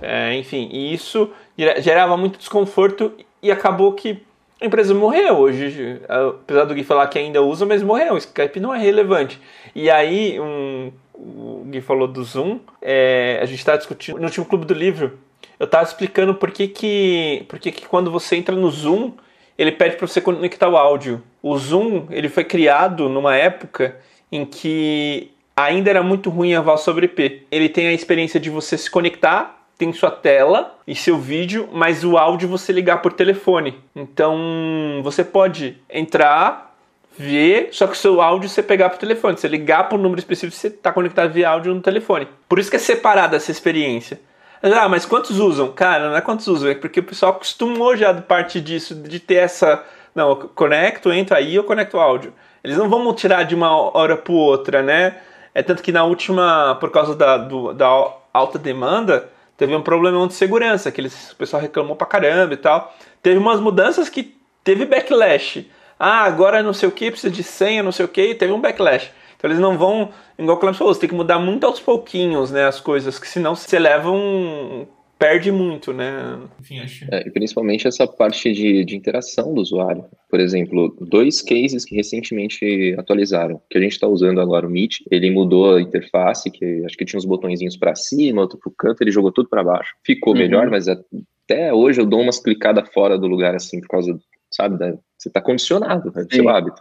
é, enfim, e isso gerava muito desconforto e acabou que a empresa morreu hoje. Apesar do Gui falar que ainda usa, mas morreu. O Skype não é relevante. E aí, um, o Gui falou do Zoom. É, a gente estava discutindo no último clube do livro. Eu estava explicando por que, que, por que, que quando você entra no Zoom, ele pede para você conectar o áudio. O Zoom ele foi criado numa época em que ainda era muito ruim a voz sobre IP. Ele tem a experiência de você se conectar tem sua tela e seu vídeo, mas o áudio você ligar por telefone. Então você pode entrar, ver, só que o seu áudio você pegar por telefone. Você ligar para um número específico, você está conectado via áudio no telefone. Por isso que é separada essa experiência. Ah, mas quantos usam? Cara, não é quantos usam, é porque o pessoal acostumou já de parte disso, de ter essa. Não, eu conecto, entro aí, eu conecto o áudio. Eles não vão tirar de uma hora para outra, né? É tanto que na última, por causa da, do, da alta demanda, teve um problemão de segurança, que eles, o pessoal reclamou pra caramba e tal. Teve umas mudanças que teve backlash. Ah, agora não sei o que, precisa de senha, não sei o que, teve um backlash. Então eles não vão, igual o Clemson falou, você tem que mudar muito aos pouquinhos, né, as coisas, que senão você leva um, perde muito, né? Enfim, acho. É, e principalmente essa parte de, de interação do usuário. Por exemplo, dois cases que recentemente atualizaram, que a gente está usando agora o Meet, ele mudou a interface, que acho que tinha uns botõezinhos para cima, outro para o canto, ele jogou tudo para baixo. Ficou uhum. melhor, mas até hoje eu dou umas clicadas fora do lugar, assim, por causa, sabe, da, você está condicionado, né, do seu hábito.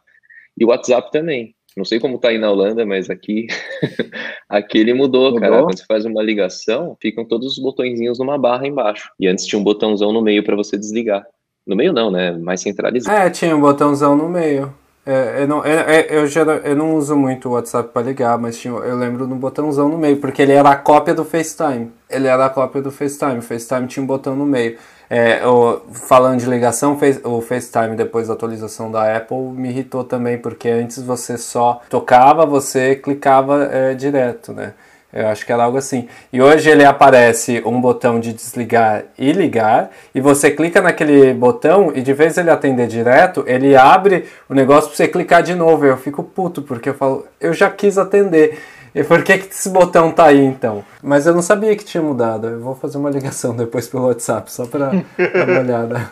E o WhatsApp também. Não sei como tá aí na Holanda, mas aqui, aqui ele mudou, mudou, cara. Quando você faz uma ligação, ficam todos os botõezinhos numa barra embaixo. E antes tinha um botãozão no meio para você desligar. No meio não, né? Mais centralizado. É, tinha um botãozão no meio. É, eu, não, eu, eu, já, eu não uso muito o WhatsApp para ligar, mas tinha, eu lembro do botãozão no meio, porque ele era a cópia do FaceTime. Ele era a cópia do FaceTime. O FaceTime tinha um botão no meio. É, o, falando de ligação, o FaceTime depois da atualização da Apple me irritou também, porque antes você só tocava, você clicava é, direto, né? Eu acho que era algo assim. E hoje ele aparece um botão de desligar e ligar, e você clica naquele botão e de vez ele atender direto, ele abre o negócio para você clicar de novo. Eu fico puto, porque eu falo, eu já quis atender. E por que, que esse botão tá aí então? Mas eu não sabia que tinha mudado. Eu vou fazer uma ligação depois pelo WhatsApp, só para dar uma olhada.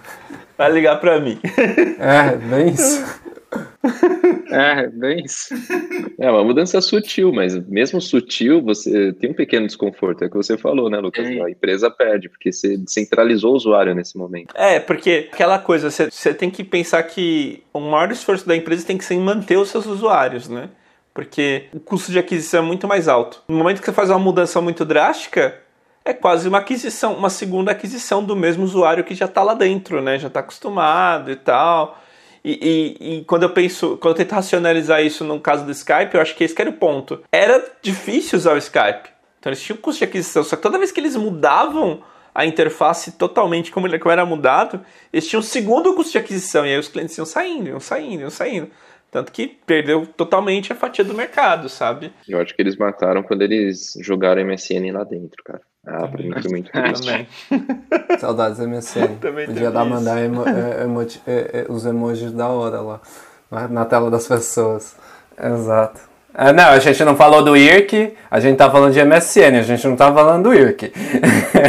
Vai ligar para mim. É, bem isso. É, bem isso. É uma mudança sutil, mas mesmo sutil, você tem um pequeno desconforto. É o que você falou, né, Lucas? É. A empresa perde, porque você centralizou o usuário nesse momento. É, porque aquela coisa, você, você tem que pensar que o maior esforço da empresa tem que ser em manter os seus usuários, né? Porque o custo de aquisição é muito mais alto. No momento que você faz uma mudança muito drástica, é quase uma aquisição, uma segunda aquisição do mesmo usuário que já está lá dentro, né? Já está acostumado e tal. E, e, e, quando eu penso, quando eu tento racionalizar isso no caso do Skype, eu acho que esse que era o ponto. Era difícil usar o Skype. Então eles tinham custo de aquisição, só que toda vez que eles mudavam a interface totalmente como ele como era mudado, eles tinham um segundo custo de aquisição, e aí os clientes iam saindo, iam saindo, iam saindo. Tanto que perdeu totalmente a fatia do mercado, sabe? Eu acho que eles mataram quando eles jogaram MSN lá dentro, cara. Ah, pra mim foi muito triste. Saudades do MSN. Também Podia dar, mandar emo, é, emoji, é, é, os emojis da hora lá, na tela das pessoas. Exato. É, não, a gente não falou do IRC, a gente tá falando de MSN, a gente não tá falando do IRC.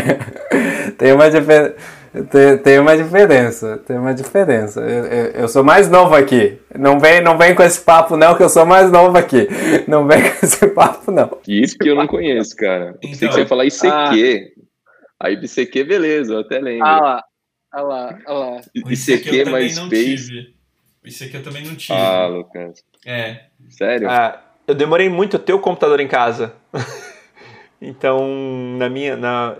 Tem uma diferença. Tem, tem uma diferença, tem uma diferença. Eu, eu, eu, sou mais novo aqui. Não vem, não vem com esse papo, não, que eu sou mais novo aqui. Não vem com esse papo, não. Isso que eu não conheço, cara. Então, Pensei que você ia falar ICQ. Ah. Aí ICQ, beleza, eu até lembro. Ah lá, ah lá, ah lá. ICQ, mais Space. ICQ eu também não tive. Ah, Lucas. É. Sério? Ah, eu demorei muito a ter o computador em casa. então, na minha. Na,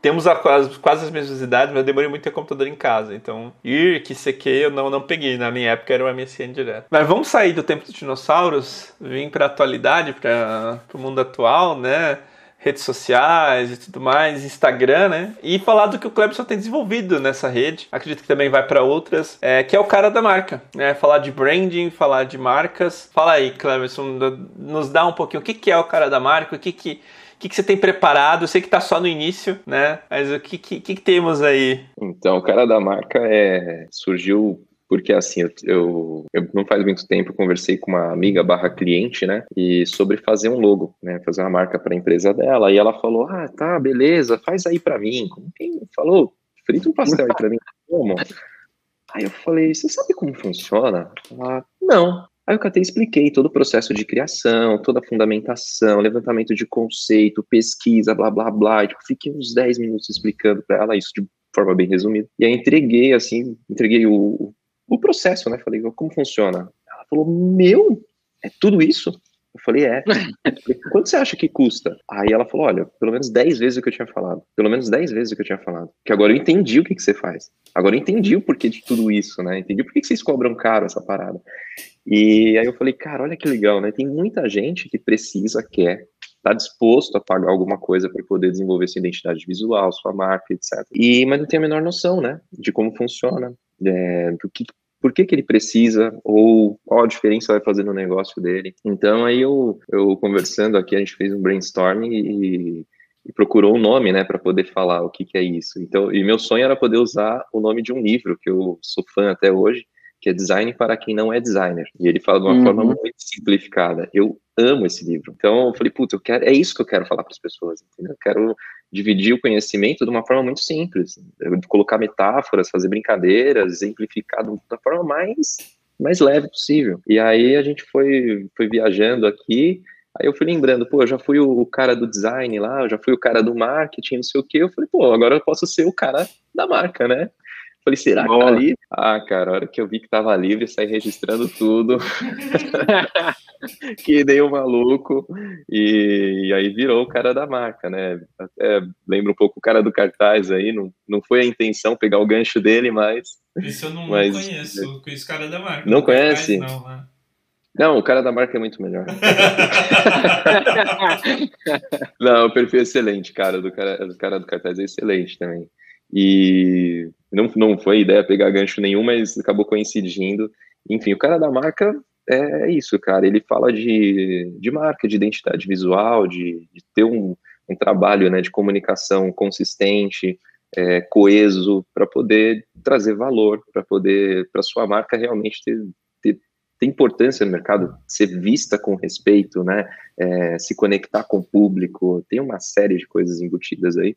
temos a, quase, quase as mesmas idades, mas eu demorei muito ter computador em casa. Então, ir, que CQ eu não, não peguei. Na minha época era o MSN direto. Mas vamos sair do tempo dos dinossauros, vir para a atualidade, para o mundo atual, né? Redes sociais e tudo mais, Instagram, né? E falar do que o Clebson tem desenvolvido nessa rede. Acredito que também vai para outras, é, que é o cara da marca, né? Falar de branding, falar de marcas. Fala aí, Clebson, nos dá um pouquinho o que, que é o cara da marca, o que que que, que você tem preparado? Eu sei que está só no início, né? Mas o que, que, que temos aí? Então, o cara da marca é surgiu porque assim, eu, eu, eu, não faz muito tempo conversei com uma amiga barra cliente, né, e sobre fazer um logo, né, fazer uma marca para a empresa dela, e ela falou, ah, tá, beleza, faz aí para mim, quem falou, frita um pastel aí para mim, como? Aí eu falei, você sabe como funciona? Ela, não. Aí eu catei expliquei todo o processo de criação, toda a fundamentação, levantamento de conceito, pesquisa, blá, blá, blá. E, tipo, fiquei uns 10 minutos explicando para ela isso de forma bem resumida. E aí entreguei, assim, entreguei o, o processo, né? Falei, como funciona? Ela falou, meu, é tudo isso? Eu falei, é. Quanto você acha que custa? Aí ela falou, olha, pelo menos 10 vezes o que eu tinha falado. Pelo menos 10 vezes o que eu tinha falado. Que agora eu entendi o que, que você faz. Agora eu entendi o porquê de tudo isso, né? Entendi por que, que vocês cobram caro essa parada. E aí eu falei, cara, olha que legal, né? Tem muita gente que precisa, quer, está disposto a pagar alguma coisa para poder desenvolver sua identidade visual, sua marca, etc. E mas não tem a menor noção, né, de como funciona, é, do que por que, que ele precisa ou qual a diferença vai fazer no negócio dele. Então aí eu, eu conversando aqui, a gente fez um brainstorm e, e procurou um nome, né, para poder falar o que, que é isso. Então, e meu sonho era poder usar o nome de um livro que eu sou fã até hoje, que é Design para quem não é designer. E ele fala de uma uhum. forma muito simplificada. Eu amo esse livro. Então eu falei, puta, eu quero, é isso que eu quero falar para as pessoas, entendeu? Eu quero dividir o conhecimento de uma forma muito simples, colocar metáforas, fazer brincadeiras, exemplificar da forma mais mais leve possível. E aí a gente foi foi viajando aqui, aí eu fui lembrando, pô, eu já fui o cara do design lá, eu já fui o cara do marketing, não sei o quê. Eu falei, pô, agora eu posso ser o cara da marca, né? Falei, será Boa. que tá ali? Ah, cara, a hora que eu vi que tava livre, saí registrando tudo. que dei um maluco. E, e, aí virou o cara da marca, né? Até lembro um pouco o cara do cartaz aí. Não, não foi a intenção pegar o gancho dele, mas. Isso eu não, mas, não conheço, esse cara da marca. Não conhece? Cartaz, não, né? Não, o cara da marca é muito melhor. não, o perfil é excelente, cara. Do cara, do cara do cartaz é excelente também. E não, não foi ideia pegar gancho nenhum, mas acabou coincidindo. Enfim, o cara da marca é isso, cara. Ele fala de, de marca, de identidade visual, de, de ter um, um trabalho né, de comunicação consistente, é, coeso, para poder trazer valor, para poder, para sua marca realmente ter, ter, ter, importância no mercado, ser vista com respeito, né, é, se conectar com o público, tem uma série de coisas embutidas aí.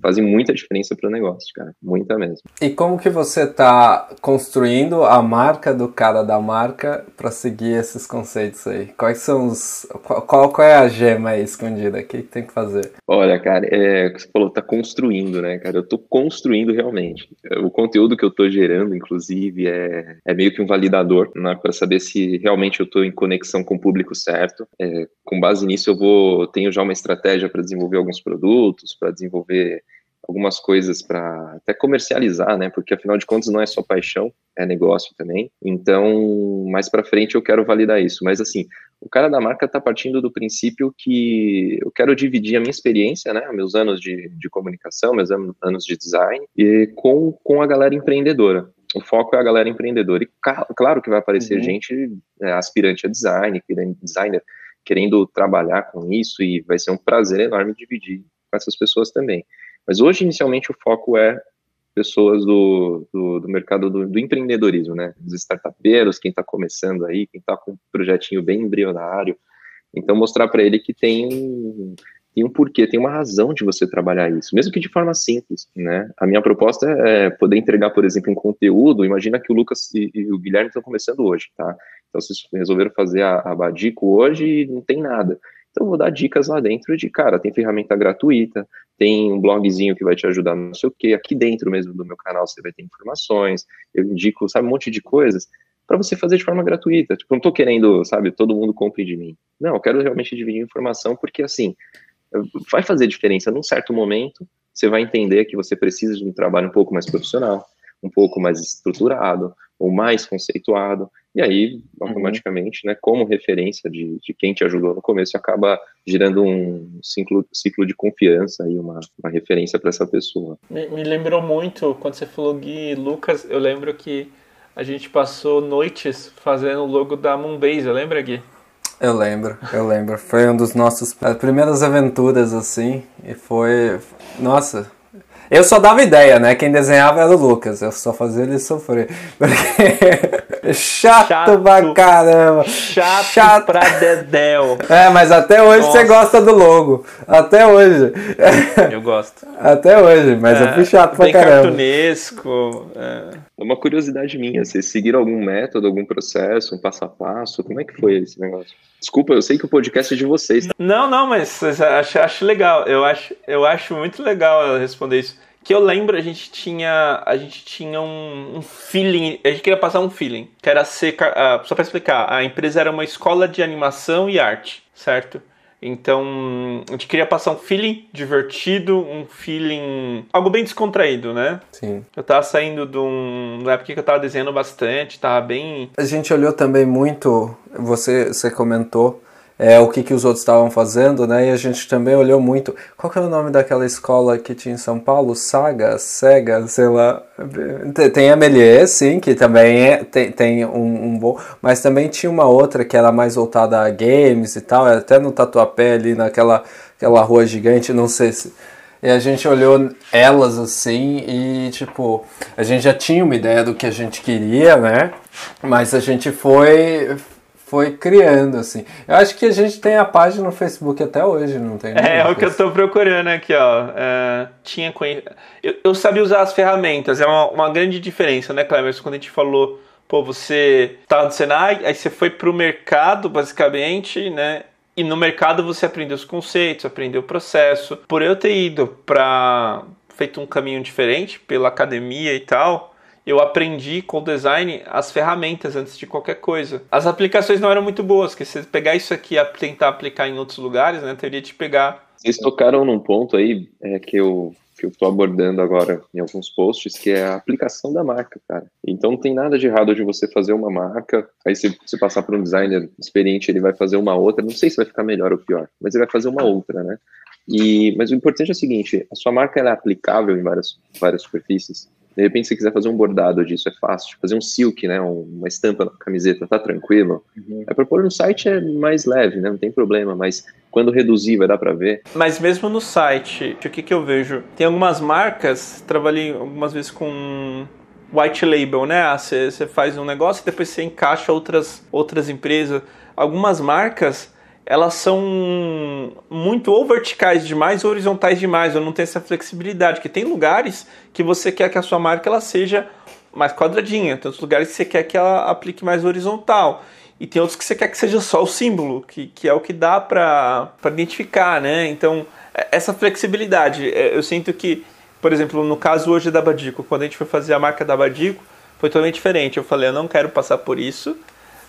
Fazem muita diferença para o negócio, cara, muita mesmo. E como que você está construindo a marca do cara da marca para seguir esses conceitos aí? Quais são os, qual, qual é a gema aí escondida? O que, que tem que fazer? Olha, cara, é, você falou, tá construindo, né, cara? Eu tô construindo realmente. O conteúdo que eu tô gerando, inclusive, é, é meio que um validador, né, para saber se realmente eu tô em conexão com o público certo. É, com base nisso, eu vou tenho já uma estratégia para desenvolver alguns produtos, para desenvolver algumas coisas para até comercializar, né? Porque afinal de contas não é só paixão, é negócio também. Então, mais para frente eu quero validar isso. Mas assim, o cara da marca está partindo do princípio que eu quero dividir a minha experiência, né? Meus anos de, de comunicação, meus anos de design, e com, com a galera empreendedora. O foco é a galera empreendedora. E claro que vai aparecer uhum. gente é, aspirante a design, designer, querendo trabalhar com isso, e vai ser um prazer enorme dividir com essas pessoas também. Mas hoje, inicialmente, o foco é pessoas do, do, do mercado do, do, empreendedorismo, né? Os startupeiros, quem está começando aí, quem está com um projetinho bem embrionário. Então, mostrar para ele que tem um, tem um porquê, tem uma razão de você trabalhar isso, mesmo que de forma simples, né? A minha proposta é poder entregar, por exemplo, um conteúdo. Imagina que o Lucas e, e o Guilherme estão começando hoje, tá? Então, vocês resolveram fazer a, a Badico hoje e não tem nada. Então, eu vou dar dicas lá dentro de, cara, tem ferramenta gratuita, tem um blogzinho que vai te ajudar não sei o quê, aqui dentro mesmo do meu canal você vai ter informações, eu indico, sabe, um monte de coisas para você fazer de forma gratuita. Tipo, não tô querendo, sabe, todo mundo compre de mim. Não, eu quero realmente dividir informação porque, assim, vai fazer diferença num certo momento, você vai entender que você precisa de um trabalho um pouco mais profissional, um pouco mais estruturado, ou mais conceituado, e aí, uhum. automaticamente, uhum. né, como referência de, de quem te ajudou no começo, acaba gerando um ciclo, ciclo de confiança e uma, uma referência para essa pessoa. Me, me, lembrou muito, quando você falou Gui e Lucas, eu lembro que a gente passou noites fazendo o logo da Moonbase, lembra, Gui? Eu lembro, eu lembro. Foi um dos nossos primeiras aventuras, assim, e foi... Nossa, eu só dava ideia, né? Quem desenhava era o Lucas. Eu só fazia ele sofrer. Porque... chato, chato pra caramba. Chato, chato pra dedéu. É, mas até hoje Nossa. você gosta do logo. Até hoje. Eu gosto. Até hoje, mas é, eu fui chato pra caramba. cartunesco. É. é. Uma curiosidade minha, vocês seguiram algum método, algum processo, um passo a passo? Como é que foi esse negócio? Desculpa, eu sei que o podcast é de vocês. Não, não, mas acho, acho legal. Eu acho, eu acho muito legal responder isso. Que eu lembro, a gente tinha, a gente tinha um, um feeling, a gente queria passar um feeling, que era ser, uh, só para explicar, a empresa era uma escola de animação e arte, certo? Então, a gente queria passar um feeling divertido, um feeling. algo bem descontraído, né? Sim. Eu tava saindo de um. na época que eu tava desenhando bastante, tava bem. A gente olhou também muito, você, você comentou é, o que, que os outros estavam fazendo, né? E a gente também olhou muito. Qual que é o nome daquela escola que tinha em São Paulo? Saga, Sega, sei lá. Tem a Melier, sim, que também é, tem, tem um, um, bom. Mas também tinha uma outra que era mais voltada a games e tal, até no Tatuapé ali naquela aquela rua gigante, não sei se. E a gente olhou elas assim e, tipo, a gente já tinha uma ideia do que a gente queria, né? Mas a gente foi foi criando, assim. Eu acho que a gente tem a página no Facebook até hoje, não tem? É, é o que eu tô procurando aqui, ó. É, tinha eu, eu, sabia usar as ferramentas, é uma, uma grande diferença, né, Cleber? Quando a gente falou, pô, você tá no Senai, aí você foi pro mercado, basicamente, né? E no mercado você aprendeu os conceitos, aprendeu o processo. Por eu ter ido para feito um caminho diferente pela academia e tal, eu aprendi com o design as ferramentas antes de qualquer coisa. As aplicações não eram muito boas, que se pegar isso aqui e tentar aplicar em outros lugares, né, teria de pegar. Vocês tocaram num ponto aí é, que eu que eu estou abordando agora em alguns posts, que é a aplicação da marca, cara. Então não tem nada de errado de você fazer uma marca, aí se você passar por um designer experiente, ele vai fazer uma outra, não sei se vai ficar melhor ou pior, mas ele vai fazer uma outra, né? E, mas o importante é o seguinte, a sua marca é aplicável em várias, várias superfícies, de repente, se quiser fazer um bordado disso, é fácil. Fazer um silk, né? Uma estampa na camiseta, tá tranquilo. Uhum. É propor no site é mais leve, né? Não tem problema, mas quando reduzir vai dar para ver. Mas mesmo no site, o que, que eu vejo? Tem algumas marcas, trabalhei algumas vezes com white label, né? Você ah, faz um negócio e depois você encaixa outras, outras empresas. Algumas marcas elas são muito ou verticais demais ou horizontais demais, ou não tem essa flexibilidade, que tem lugares que você quer que a sua marca ela seja mais quadradinha, tem outros lugares que você quer que ela aplique mais horizontal. E tem outros que você quer que seja só o símbolo, que, que é o que dá para identificar, né? Então, é, essa flexibilidade, é, eu sinto que, por exemplo, no caso hoje da Badico, quando a gente foi fazer a marca da Badico, foi totalmente diferente. Eu falei, eu não quero passar por isso,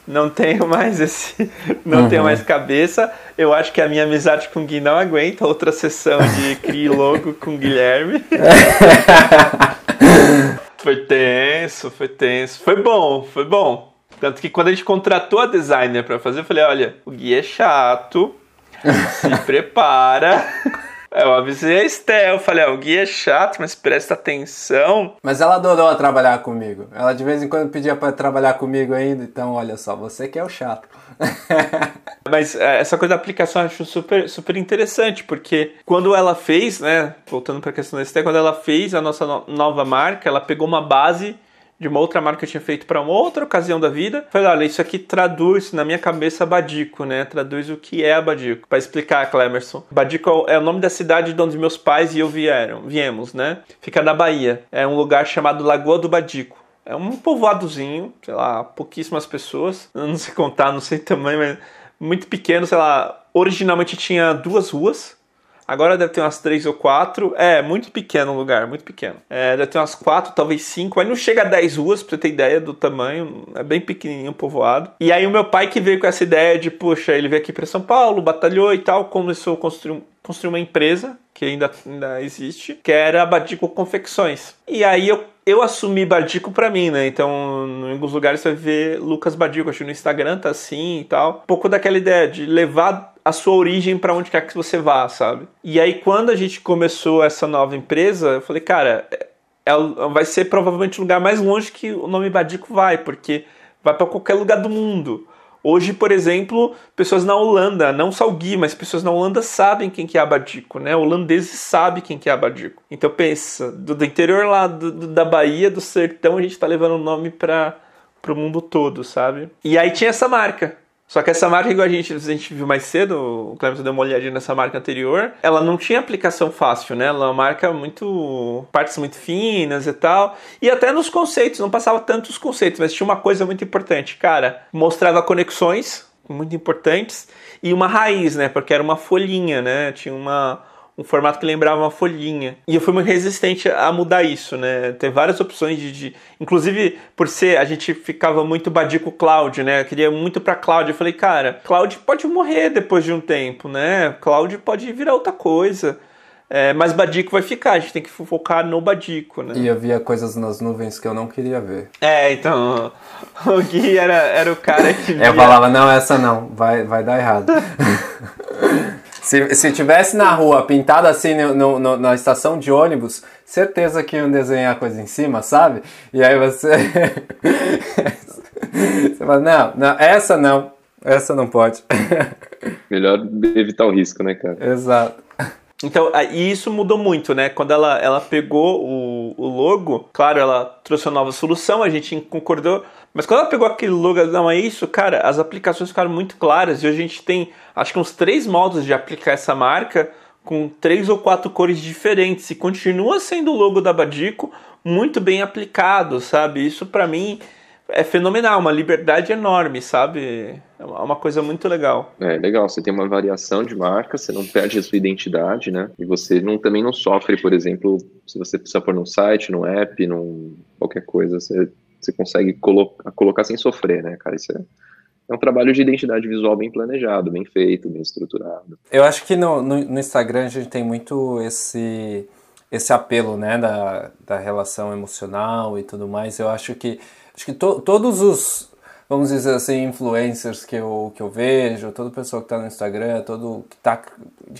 não tenho mais esse. Não uhum. tenho mais cabeça. Eu acho que a minha amizade com o Gui não aguenta outra sessão de crie logo com o Guilherme. foi tenso, foi tenso. Foi bom, foi bom. Tanto que quando a gente contratou a designer para fazer, eu falei: olha, o Gui é chato, se prepara. Eu avisei a Estel, falei, ah, o Gui é chato, mas presta atenção. Mas ela adorou trabalhar comigo. Ela de vez em quando pedia para trabalhar comigo ainda, então olha só, você que é o chato. mas é, essa coisa da aplicação eu acho super, super interessante, porque quando ela fez, né, voltando para a questão da Estel, quando ela fez a nossa no nova marca, ela pegou uma base de uma outra marca que eu tinha feito para uma outra ocasião da vida. Falei, olha, isso aqui traduz na minha cabeça Badico, né? Traduz o que é Badico. Para explicar, Clemerson. Badico é o nome da cidade de onde meus pais e eu vieram, viemos, né? Fica na Bahia. É um lugar chamado Lagoa do Badico. É um povoadozinho, sei lá, pouquíssimas pessoas. Eu não sei contar, não sei tamanho, mas muito pequeno, sei lá. Originalmente tinha duas ruas Agora deve ter umas três ou quatro. É, muito pequeno o lugar, muito pequeno. É, deve ter umas quatro, talvez cinco. Aí não chega a dez ruas, pra você ter ideia do tamanho. É bem pequenininho o povoado. E aí o meu pai que veio com essa ideia de, puxa, ele veio aqui para São Paulo, batalhou e tal, começou a construir, construir uma empresa que ainda, ainda existe, que era a Badico Confecções. E aí eu, eu assumi Badico pra mim, né? Então, em alguns lugares você ver Lucas Badico, acho que no Instagram tá assim e tal. Um pouco daquela ideia de levar a sua origem para onde quer que você vá, sabe? E aí quando a gente começou essa nova empresa, eu falei, cara, é, é vai ser provavelmente o lugar mais longe que o nome Badico vai, porque vai para qualquer lugar do mundo. Hoje, por exemplo, pessoas na Holanda, não só o Gui, mas pessoas na Holanda sabem quem que é Abadico, né? Holandeses sabem quem que é Abadico. Então pensa, do, do interior lá do, do, da Bahia, do sertão, a gente tá levando o nome para o mundo todo, sabe? E aí tinha essa marca. Só que essa marca, igual a gente, a gente viu mais cedo, o Clemson deu uma olhadinha nessa marca anterior, ela não tinha aplicação fácil, né? Ela é uma marca muito. partes muito finas e tal. E até nos conceitos, não passava tantos conceitos, mas tinha uma coisa muito importante, cara. Mostrava conexões muito importantes e uma raiz, né? Porque era uma folhinha, né? Tinha uma um formato que lembrava uma folhinha. E eu fui muito resistente a mudar isso, né? Tem várias opções de, de, Inclusive, por ser, a gente ficava muito badico cloud, né? Eu queria muito pra cloud. Eu falei, cara, cloud pode morrer depois de um tempo, né? Cloud pode virar outra coisa. É, mas Badico vai ficar, a gente tem que focar no Badico, né? E eu via coisas nas nuvens que eu não queria ver. É, então, o Gui era, era o cara que via... Eu falava, não, essa não, vai, vai dar errado. Se, se tivesse na rua pintado assim no, no, na estação de ônibus, certeza que iam desenhar coisa em cima, sabe? E aí você. você fala, não, não, essa não, essa não pode. Melhor evitar o risco, né, cara? Exato. Então, e isso mudou muito, né? Quando ela, ela pegou o, o logo, claro, ela trouxe uma nova solução, a gente concordou, mas quando ela pegou aquele logo, é isso, cara, as aplicações ficaram muito claras e hoje a gente tem, acho que uns três modos de aplicar essa marca com três ou quatro cores diferentes e continua sendo o logo da Badico muito bem aplicado, sabe? Isso para mim é fenomenal, uma liberdade enorme, sabe? É uma coisa muito legal. É legal, você tem uma variação de marca, você não perde a sua identidade, né? E você não, também não sofre, por exemplo, se você precisa pôr num site, num app, num qualquer coisa, você você consegue colo colocar sem sofrer, né, cara? Isso é, é um trabalho de identidade visual bem planejado, bem feito, bem estruturado. Eu acho que no, no, no Instagram a gente tem muito esse, esse apelo, né, da, da relação emocional e tudo mais. Eu acho que, acho que to, todos os vamos dizer assim, influencers que eu, que eu vejo, toda pessoa que está no Instagram, todo que está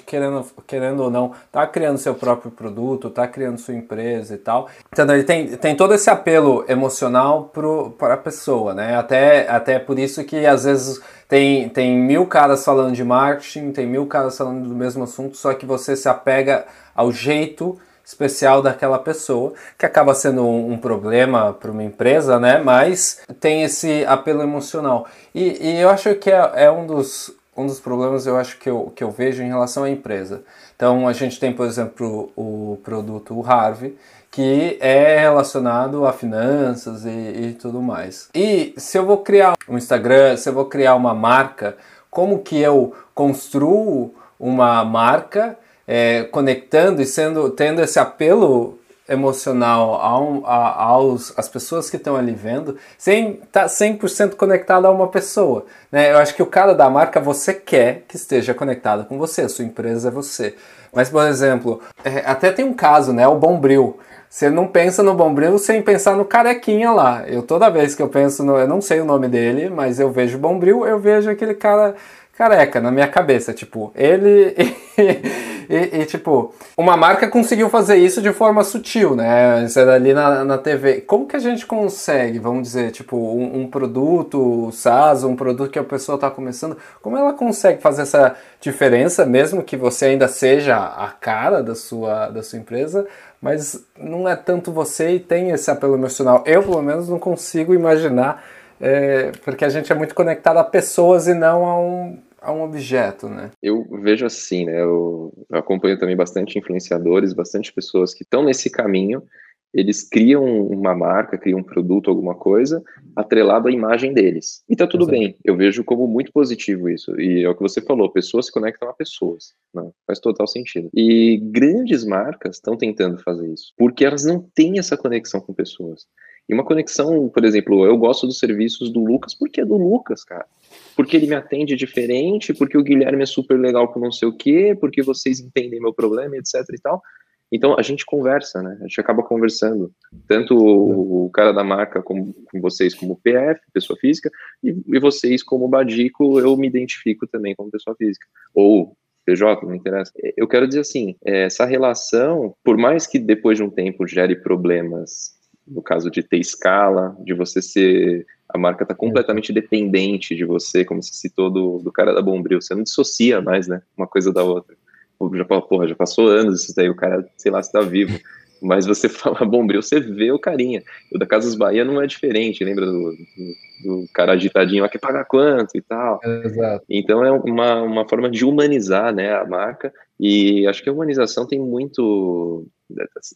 querendo, querendo ou não, está criando seu próprio produto, está criando sua empresa e tal. Então ele tem, tem todo esse apelo emocional para a pessoa, né? Até, até por isso que às vezes tem, tem mil caras falando de marketing, tem mil caras falando do mesmo assunto, só que você se apega ao jeito especial daquela pessoa, que acaba sendo um, um problema para uma empresa, né? Mas tem esse apelo emocional. E, e eu acho que é, é, um dos um dos problemas eu acho que eu, que eu vejo em relação à empresa. Então a gente tem, por exemplo, o, o produto Harvey, que é relacionado a finanças e, e, tudo mais. E se eu vou criar um Instagram, se eu vou criar uma marca, como que eu construo uma marca é, conectando e sendo tendo esse apelo emocional ao, a, aos as pessoas que estão ali vendo, sem estar tá 100% conectado a uma pessoa. Né? Eu acho que o cara da marca você quer que esteja conectado com você, a sua empresa é você. Mas, por exemplo, é, até tem um caso, né? O Bombril. Você não pensa no Bombril sem pensar no carequinha lá. Eu toda vez que eu penso no. Eu não sei o nome dele, mas eu vejo Bombril, eu vejo aquele cara careca na minha cabeça. Tipo, ele. e, e, tipo, uma marca conseguiu fazer isso de forma sutil, né? Isso era ali na, na TV. Como que a gente consegue, vamos dizer, tipo, um, um produto SaaS, um produto que a pessoa está começando, como ela consegue fazer essa diferença, mesmo que você ainda seja a cara da sua, da sua empresa, mas não é tanto você e tem esse apelo emocional. Eu, pelo menos, não consigo imaginar é, porque a gente é muito conectado a pessoas e não a um, a um objeto, né? Eu vejo assim, né? Eu, acompanho também bastante influenciadores, bastante pessoas que estão nesse caminho. Eles criam uma marca, criam um produto, alguma coisa, atrelado à imagem deles. E tá tudo Exato. bem. Eu vejo como muito positivo isso. E é o que você falou, pessoas se conectam a pessoas. Né? faz total sentido. E grandes marcas estão tentando fazer isso, porque elas não têm essa conexão com pessoas. E uma conexão, por exemplo, eu gosto dos serviços do Lucas porque é do Lucas, cara. Porque ele me atende diferente, porque o Guilherme é super legal com não sei o quê, porque vocês entendem meu problema, etc e tal. Então a gente conversa, né? A gente acaba conversando. Tanto o, cara da marca como com vocês como PF, pessoa física, e, e vocês como Badico, eu me identifico também como pessoa física. Ou PJ, não interessa. Eu quero dizer assim, essa relação, por mais que depois de um tempo gere problemas no caso de ter escala, de você ser. A marca está completamente dependente de você, como se citou do, do cara da Bombril. Você não dissocia mais, né? Uma coisa da outra. Já, porra, já passou anos isso daí, o cara, sei lá, está vivo. Mas você fala Bombril, você vê o carinha. O da Casas Bahia não é diferente, lembra do, do, do cara agitadinho, que paga quanto e tal. Exato. Então é uma, uma forma de humanizar né, a marca. E acho que a humanização tem muito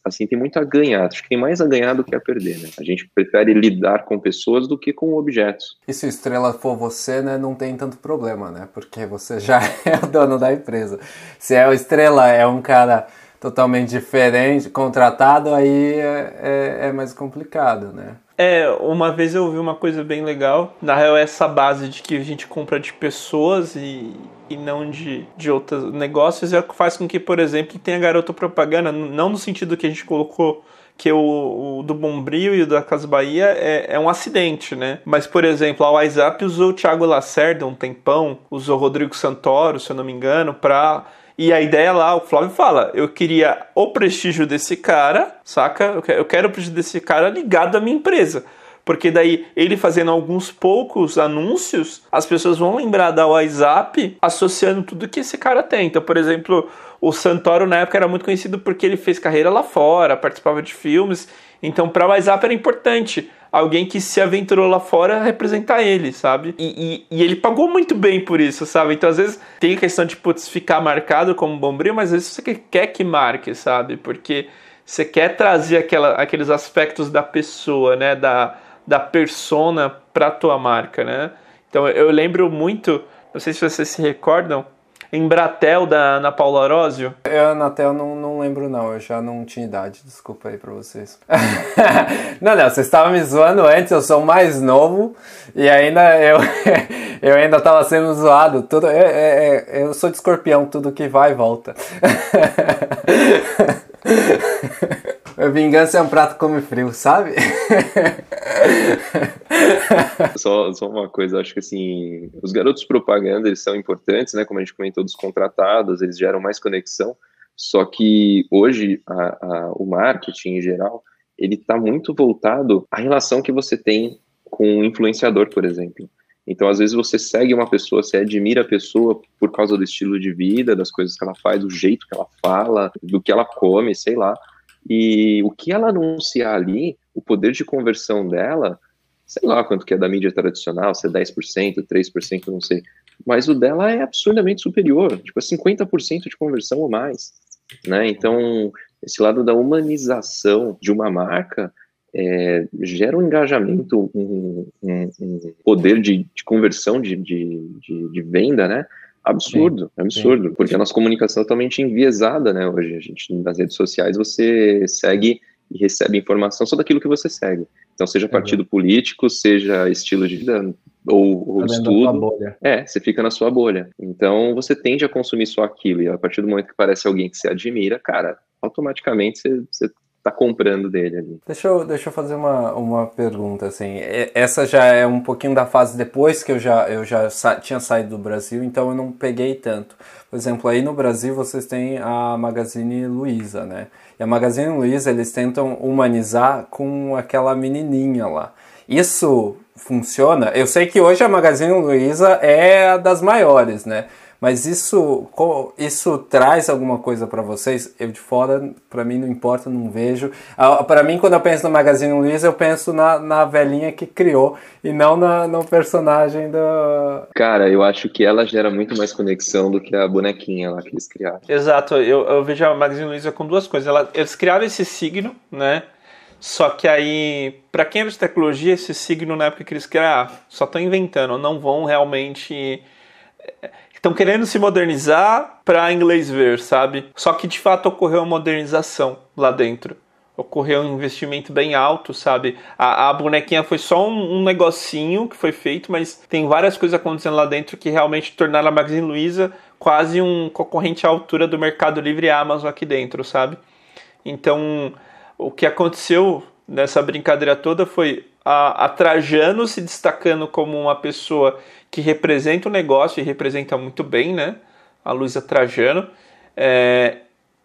assim, tem muito a ganhar. Acho que tem mais a ganhar do que a perder, né? A gente prefere lidar com pessoas do que com objetos. E se o estrela for você, né, não tem tanto problema, né? Porque você já é o dono da empresa. Se é o estrela, é um cara totalmente diferente, contratado, aí é, é, é mais complicado, né? É, uma vez eu ouvi uma coisa bem legal. Na real, é essa base de que a gente compra de pessoas e, e não de, de outros negócios é o que faz com que, por exemplo, tenha garota propaganda, não no sentido que a gente colocou que o, o, do Bombril e o da Casa Bahia é, é, um acidente, né? Mas, por exemplo, a WhatsApp usou o Thiago Lacerda um tempão, usou o Rodrigo Santoro, se eu não me engano, para e a ideia lá, o Flávio fala, eu queria o prestígio desse cara, saca? Eu quero o prestígio desse cara ligado à minha empresa. Porque daí, ele fazendo alguns poucos anúncios, as pessoas vão lembrar da WhatsApp associando tudo que esse cara tem. Então, por exemplo, o Santoro na época era muito conhecido porque ele fez carreira lá fora, participava de filmes. Então, para o WhatsApp era importante alguém que se aventurou lá fora representar ele, sabe? E, e, e, ele pagou muito bem por isso, sabe? Então, às vezes, tem a questão de putz, ficar marcado como bombril, mas às vezes você quer que marque, sabe? Porque você quer trazer aquela, aqueles aspectos da pessoa, né? Da, da persona pra tua marca, né? Então, eu lembro muito, não sei se vocês se recordam, Embratel da Ana Paula Arósio? Eu, Anatel, não, não lembro não, eu já não tinha idade, desculpa aí pra vocês. não, não, vocês estavam me zoando antes, eu sou mais novo e ainda eu, eu ainda tava sendo zoado. Tudo, é, é, é, eu sou de escorpião, tudo que vai volta. Vingança é um prato come frio, sabe? só, só uma coisa, acho que assim, os garotos propaganda, eles são importantes, né? Como a gente comentou dos contratados, eles geram mais conexão. Só que hoje a, a, o marketing em geral, ele está muito voltado à relação que você tem com o influenciador, por exemplo. Então, às vezes, você segue uma pessoa, você admira a pessoa por causa do estilo de vida, das coisas que ela faz, do jeito que ela fala, do que ela come, sei lá. E o que ela anunciar ali, o poder de conversão dela, sei lá quanto que é da mídia tradicional, se é 10%, 3%, não sei. mas o dela é absurdamente superior, tipo, é 50% de conversão ou mais, né? Então, esse lado da humanização de uma marca é, gera um engajamento, um, um, um poder de, de conversão, de, de, de, venda, né? Absurdo, sim, absurdo, sim. porque a nossa comunicação é totalmente enviesada, né? Hoje, a gente, nas redes sociais, você segue e recebe informação só daquilo que você segue. Então, seja partido político, seja estilo de vida ou, ou tá estudo. É, você fica na sua bolha. Então, você tende a consumir só aquilo. E a partir do momento que parece alguém que você admira, cara, automaticamente você, você tá comprando dele ali. Deixa eu, deixa eu fazer uma, uma pergunta, assim, essa já é um pouquinho da fase depois que eu já, eu já sa tinha saído do Brasil, então eu não peguei tanto. Por exemplo, aí no Brasil vocês têm a Magazine Luiza, né? E a Magazine Luiza eles tentam humanizar com aquela menininha lá. Isso funciona? Eu sei que hoje a Magazine Luiza é a das maiores, né? Mas isso, isso traz alguma coisa para vocês? Eu de fora, para mim não importa, não vejo. Ah, para mim, quando eu penso no Magazine Luiza, eu penso na, na velhinha que criou e não na, no personagem da. Cara, eu acho que ela gera muito mais conexão do que a bonequinha lá que eles criaram. Exato, eu, eu vejo a Magazine Luiza com duas coisas. Ela, eles criaram esse signo, né? Só que aí, para quem é de tecnologia, esse signo na época que eles criaram, ah, só estão inventando, não vão realmente estão querendo se modernizar para inglês ver, sabe? Só que de fato ocorreu uma modernização lá dentro. Ocorreu um investimento bem alto, sabe? A, a bonequinha foi só um, um, negocinho que foi feito, mas tem várias coisas acontecendo lá dentro que realmente tornaram a Magazine Luiza quase um concorrente à altura do Mercado Livre e Amazon aqui dentro, sabe? Então, o que aconteceu nessa brincadeira toda foi a, a Trajano se destacando como uma pessoa que representa o negócio e representa muito bem, né? A Luísa Trajano. É,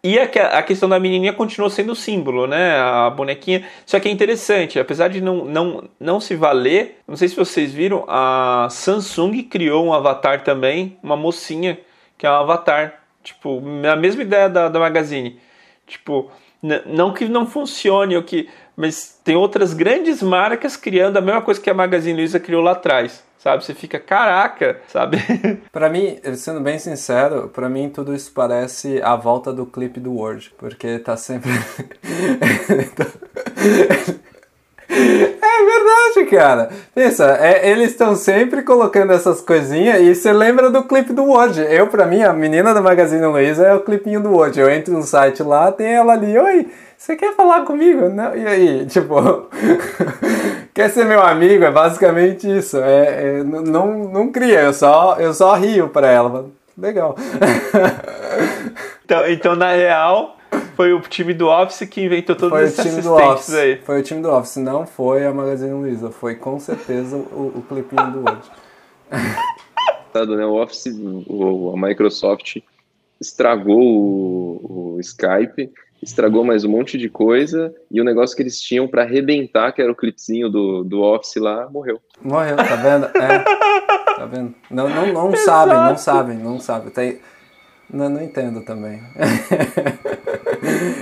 e a, a, questão da menininha continuou sendo símbolo, né? A bonequinha. Só que é interessante, apesar de não, não, não se valer, não sei se vocês viram, a Samsung criou um avatar também, uma mocinha, que é um avatar. Tipo, a mesma ideia da, da Magazine. Tipo, não que não funcione, ou que, mas tem outras grandes marcas criando a mesma coisa que a Magazine Luiza criou lá atrás sabe? Você fica, caraca, sabe? para mim, sendo bem sincero, para mim tudo isso parece a volta do clipe do Word, porque tá sempre. É verdade, cara. Pensa, é, eles estão sempre colocando essas coisinhas e você lembra do clipe do Word. Eu, pra mim, a menina da Magazine Luiza é o clipinho do Word. Eu entro no site lá, tem ela ali, oi, você quer falar comigo? Não, e aí, tipo, quer ser meu amigo? É basicamente isso. É, é, não, não cria, eu só, eu só rio pra ela. Legal. então, então, na real, foi o time do Office que inventou todos foi esses assistentes aí. Foi o time do Office, não foi a Magazine Luiza. Foi com certeza o, o clipinho do Word. né? O Office, o, a Microsoft estragou o, o Skype estragou mais um monte de coisa e o negócio que eles tinham para arrebentar, que era o clipezinho do, do Office lá, morreu. Morreu, tá vendo? É. Tá vendo? Não, não, não sabem, não sabem, não sabem. Tem... Não, não entendo também.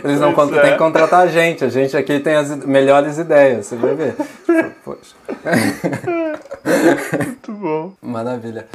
Eles não têm é. que contratar a gente. A gente aqui tem as melhores ideias, você vai ver. Poxa. Muito bom. Maravilha.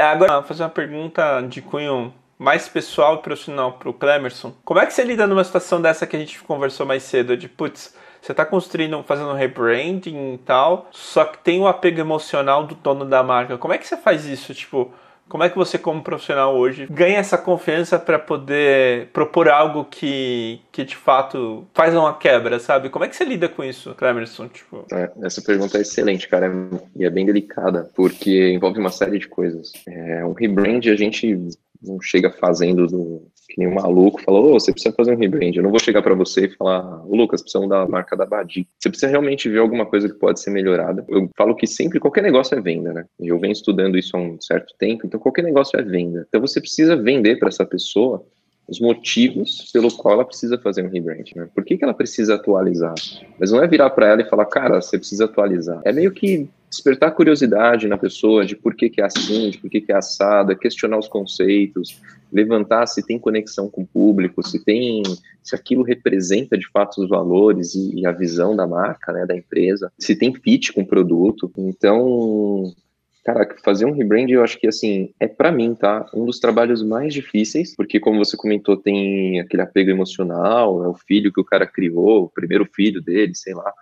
Agora, vou fazer uma pergunta de cunho mais pessoal e profissional para o Clemerson. Como é que você lida numa situação dessa que a gente conversou mais cedo? De, putz, você está construindo, fazendo um rebranding e tal, só que tem o apego emocional do dono da marca. Como é que você faz isso? Tipo, como é que você, como profissional hoje, ganha essa confiança para poder propor algo que, que de fato faz uma quebra, sabe? Como é que você lida com isso, Clemerson? Tipo... É, essa pergunta é excelente, cara, e é bem delicada, porque envolve uma série de coisas. É, um rebrand a gente não chega fazendo do, que nem um maluco, falou, oh, você precisa fazer um rebrand. Eu não vou chegar para você e falar, oh, Lucas, precisamos da marca da Badi. Você precisa realmente ver alguma coisa que pode ser melhorada. Eu falo que sempre qualquer negócio é venda, né? Eu venho estudando isso há um certo tempo, então qualquer negócio é venda. Então você precisa vender para essa pessoa os motivos pelo qual ela precisa fazer um rebrand, né? Por que, que ela precisa atualizar? Mas não é virar para ela e falar, cara, você precisa atualizar. É meio que despertar curiosidade na pessoa de por que, que é assim, de por que, que é assado, é questionar os conceitos, levantar se tem conexão com o público, se tem, se aquilo representa de fato os valores e, e a visão da marca, né, da empresa, se tem fit com o produto. Então, Cara, fazer um rebrand, eu acho que, assim, é para mim, tá? Um dos trabalhos mais difíceis, porque, como você comentou, tem aquele apego emocional, é o filho que o cara criou, o primeiro filho dele, sei lá.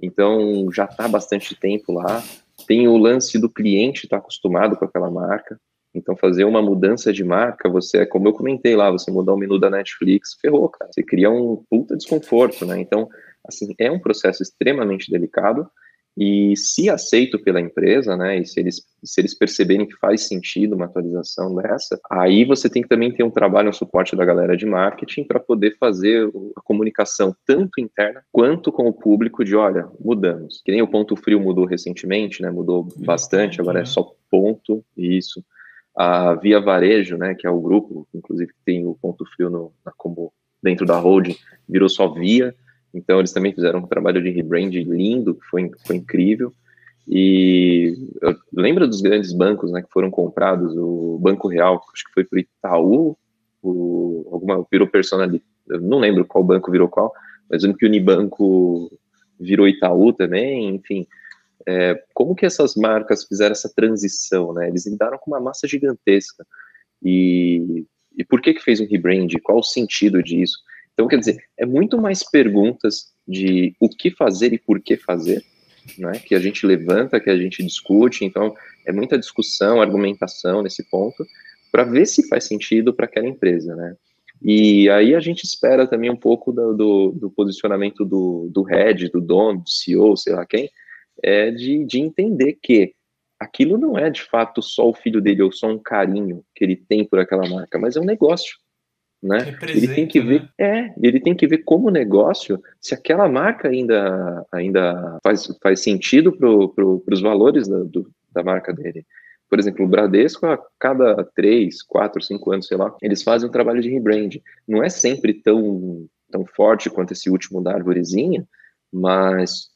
Então, já tá bastante tempo lá. Tem o lance do cliente estar tá acostumado com aquela marca. Então, fazer uma mudança de marca, você é como eu comentei lá, você mudar o menu da Netflix, ferrou, cara. Você cria um puta desconforto, né? Então, assim, é um processo extremamente delicado e se aceito pela empresa, né, e se eles, se eles perceberem que faz sentido uma atualização dessa, aí você tem que também ter um trabalho, um suporte da galera de marketing para poder fazer a comunicação tanto interna quanto com o público de, olha, mudamos. Que nem o Ponto Frio mudou recentemente, né, mudou bastante, agora é só ponto, isso. A Via Varejo, né, que é o grupo, inclusive tem o Ponto Frio no, na, como dentro da holding, virou só Via, então, eles também fizeram um trabalho de rebrand lindo, que foi, foi incrível. E eu lembro dos grandes bancos né, que foram comprados, o Banco Real, acho que foi para Itaú, o, alguma, virou personalidade, eu não lembro qual banco virou qual, mas lembro que o Unibanco virou Itaú também, enfim. É, como que essas marcas fizeram essa transição, né? Eles lidaram com uma massa gigantesca. E, e por que que fez um rebrand? Qual o sentido disso? Então, quer dizer, é muito mais perguntas de o que fazer e por que fazer, né, que a gente levanta, que a gente discute. Então, é muita discussão, argumentação nesse ponto, para ver se faz sentido para aquela empresa, né. E aí a gente espera também um pouco do, do, do posicionamento do, do head, do dono, do CEO, sei lá quem, é de, de entender que aquilo não é de fato só o filho dele ou só um carinho que ele tem por aquela marca, mas é um negócio né? Ele tem que ver, né? é, ele tem que ver como negócio se aquela marca ainda, ainda faz, faz sentido para pro, os valores da, do, da marca dele. Por exemplo, o Bradesco, a cada três, quatro, cinco anos, sei lá, eles fazem um trabalho de rebrand. Não é sempre tão, tão forte quanto esse último da arvorezinha, mas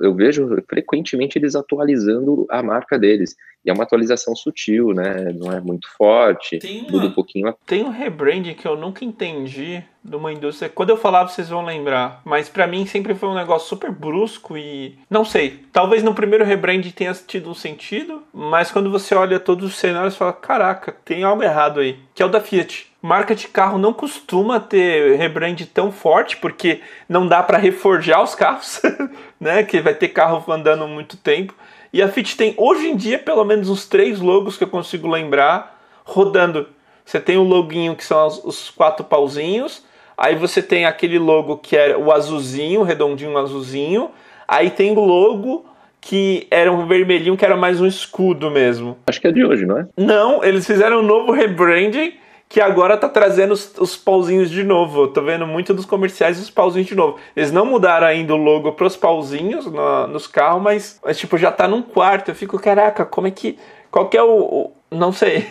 eu vejo frequentemente eles atualizando a marca deles. E é uma atualização sutil, né? Não é muito forte, tem uma, muda um pouquinho. Tem um rebranding que eu nunca entendi de uma indústria. Quando eu falar, vocês vão lembrar. Mas para mim sempre foi um negócio super brusco e. Não sei. Talvez no primeiro rebranding tenha tido um sentido, mas quando você olha todos os cenários, fala: caraca, tem algo errado aí. Que é o da Fiat marca de carro não costuma ter rebrand tão forte, porque não dá para reforjar os carros, né? Que vai ter carro andando muito tempo. E a Fit tem hoje em dia pelo menos uns três logos que eu consigo lembrar rodando. Você tem o loginho que são os quatro pauzinhos, aí você tem aquele logo que é o azulzinho, redondinho azulzinho, aí tem o logo que era um vermelhinho que era mais um escudo mesmo. Acho que é de hoje, não é? Não, eles fizeram um novo rebranding que agora tá trazendo os, os pauzinhos de novo. Eu tô vendo muito dos comerciais os pauzinhos de novo. Eles não mudaram ainda o logo pros pauzinhos no, nos carros, mas, mas, tipo, já tá num quarto. Eu fico, caraca, como é que. Qual que é o. o não sei.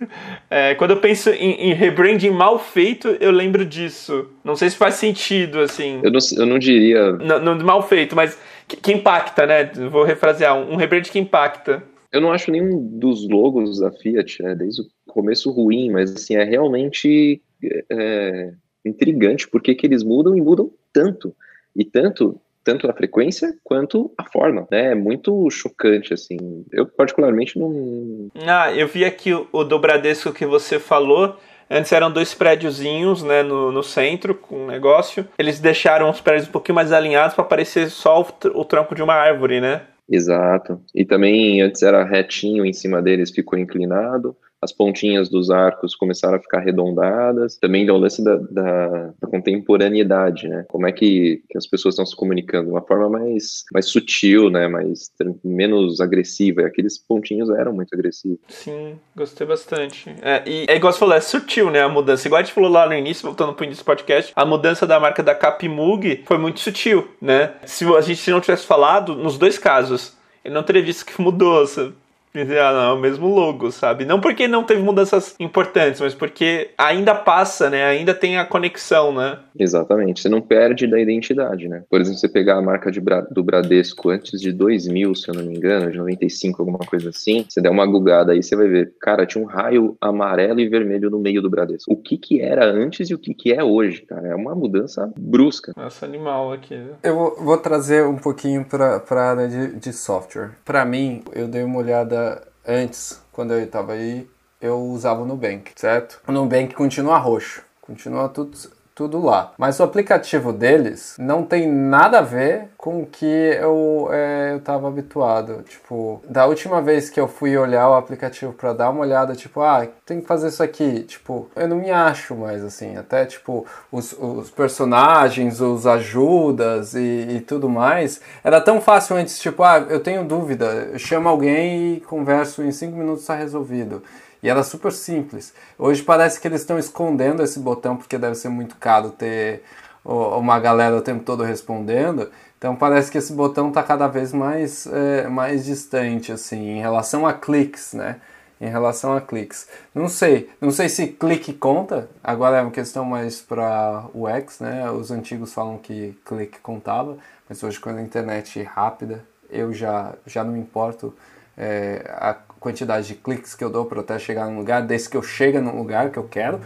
é, quando eu penso em, em, rebranding mal feito, eu lembro disso. Não sei se faz sentido, assim. Eu não, eu não diria. Não, não mal feito, mas que, que impacta, né? Vou refrasear. Um, um rebrand que impacta. Eu não acho nenhum dos logos da Fiat, né, desde o começo ruim, mas assim, é realmente é, intrigante porque que eles mudam e mudam tanto. E tanto tanto a frequência quanto a forma, né? É muito chocante, assim. Eu, particularmente, não. Ah, eu vi aqui o, o do Bradesco que você falou. Antes eram dois prédiozinhos, né, no, no centro, com um negócio. Eles deixaram os prédios um pouquinho mais alinhados para parecer só o, o tronco de uma árvore, né? Exato. E também antes era retinho em cima deles, ficou inclinado as pontinhas dos arcos começaram a ficar arredondadas. Também dá o lance da, da, da, contemporaneidade, né? Como é que, que as pessoas estão se comunicando? Uma forma mais, mais sutil, né? Mais, menos agressiva. E aqueles pontinhos eram muito agressivos. Sim, gostei bastante. É, e é igual você falou, é sutil, né? A mudança. Igual a gente falou lá no início, voltando pro início do podcast, a mudança da marca da Capimug foi muito sutil, né? Se a gente não tivesse falado, nos dois casos, ele não teria visto que mudou, não, é o mesmo logo, sabe? Não porque não teve mudanças importantes, mas porque ainda passa, né? Ainda tem a conexão, né? Exatamente. Você não perde da identidade, né? Por exemplo, você pegar a marca de Bra do Bradesco antes de 2000, se eu não me engano, de 95, alguma coisa assim, você der uma gugada aí, você vai ver, cara, tinha um raio amarelo e vermelho no meio do Bradesco. O que que era antes e o que que é hoje, cara? É uma mudança brusca. Nossa, animal aqui. Né? Eu vou, vou trazer um pouquinho para a área de, de software. Para mim, eu dei uma olhada antes, quando eu estava aí, eu usava o Nubank, certo? O Nubank continua roxo, continua tudo tudo lá. Mas o aplicativo deles não tem nada a ver com o que eu é, estava habituado. Tipo, da última vez que eu fui olhar o aplicativo para dar uma olhada, tipo, ah, tem que fazer isso aqui. Tipo, eu não me acho mais assim. Até, tipo, os, os personagens, os ajudas e, e tudo mais. Era tão fácil antes, tipo, ah, eu tenho dúvida. Eu chamo alguém e converso em cinco minutos, está resolvido. E era super simples. Hoje parece que eles estão escondendo esse botão porque deve ser muito caro ter uma galera o tempo todo respondendo. Então parece que esse botão está cada vez mais, é, mais distante, assim, em relação a cliques, né? Em relação a cliques. Não sei, não sei se clique conta, agora é uma questão mais para o X, né? Os antigos falam que clique contava, mas hoje com a internet rápida, eu já, já não importo é, a quantidade de cliques que eu dou para até chegar num lugar, desde que eu chegue no lugar que eu quero,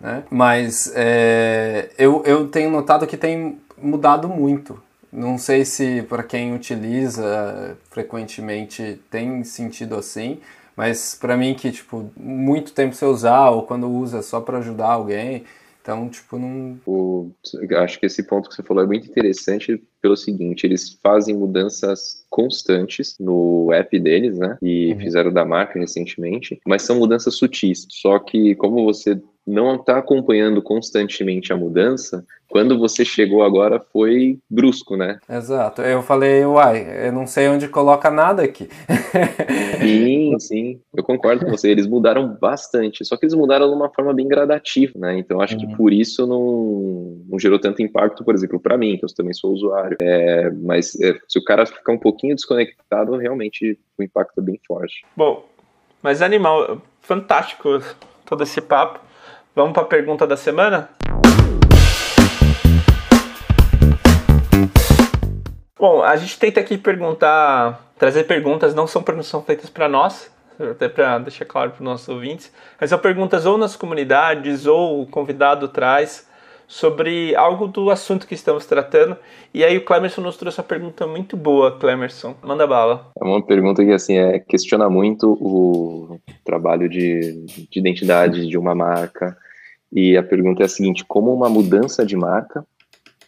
né? Mas é, eu, eu tenho notado que tem mudado muito. Não sei se para quem utiliza frequentemente tem sentido assim, mas para mim que tipo muito tempo você usar ou quando usa só para ajudar alguém, então, tipo, não. O, acho que esse ponto que você falou é muito interessante pelo seguinte: eles fazem mudanças constantes no app deles, né? E uhum. fizeram da marca recentemente, mas são mudanças sutis. Só que, como você não está acompanhando constantemente a mudança, quando você chegou agora foi brusco, né? Exato. Eu falei, uai, eu não sei onde coloca nada aqui. sim, sim. Eu concordo com você. Eles mudaram bastante. Só que eles mudaram de uma forma bem gradativa, né? Então acho uhum. que por isso não, não gerou tanto impacto, por exemplo, para mim, que eu também sou usuário. É, mas é, se o cara ficar um pouquinho desconectado, realmente o impacto é bem forte. Bom, mas animal, fantástico todo esse papo. Vamos para a pergunta da semana? Bom, a gente tenta aqui perguntar, trazer perguntas, não são perguntas feitas para nós, até para deixar claro para os nossos ouvintes, mas são perguntas ou nas comunidades ou o convidado traz sobre algo do assunto que estamos tratando. E aí o Clemerson nos trouxe uma pergunta muito boa, Clemerson. Manda bala. É uma pergunta que assim é questiona muito o trabalho de, de identidade de uma marca, e a pergunta é a seguinte: como uma mudança de marca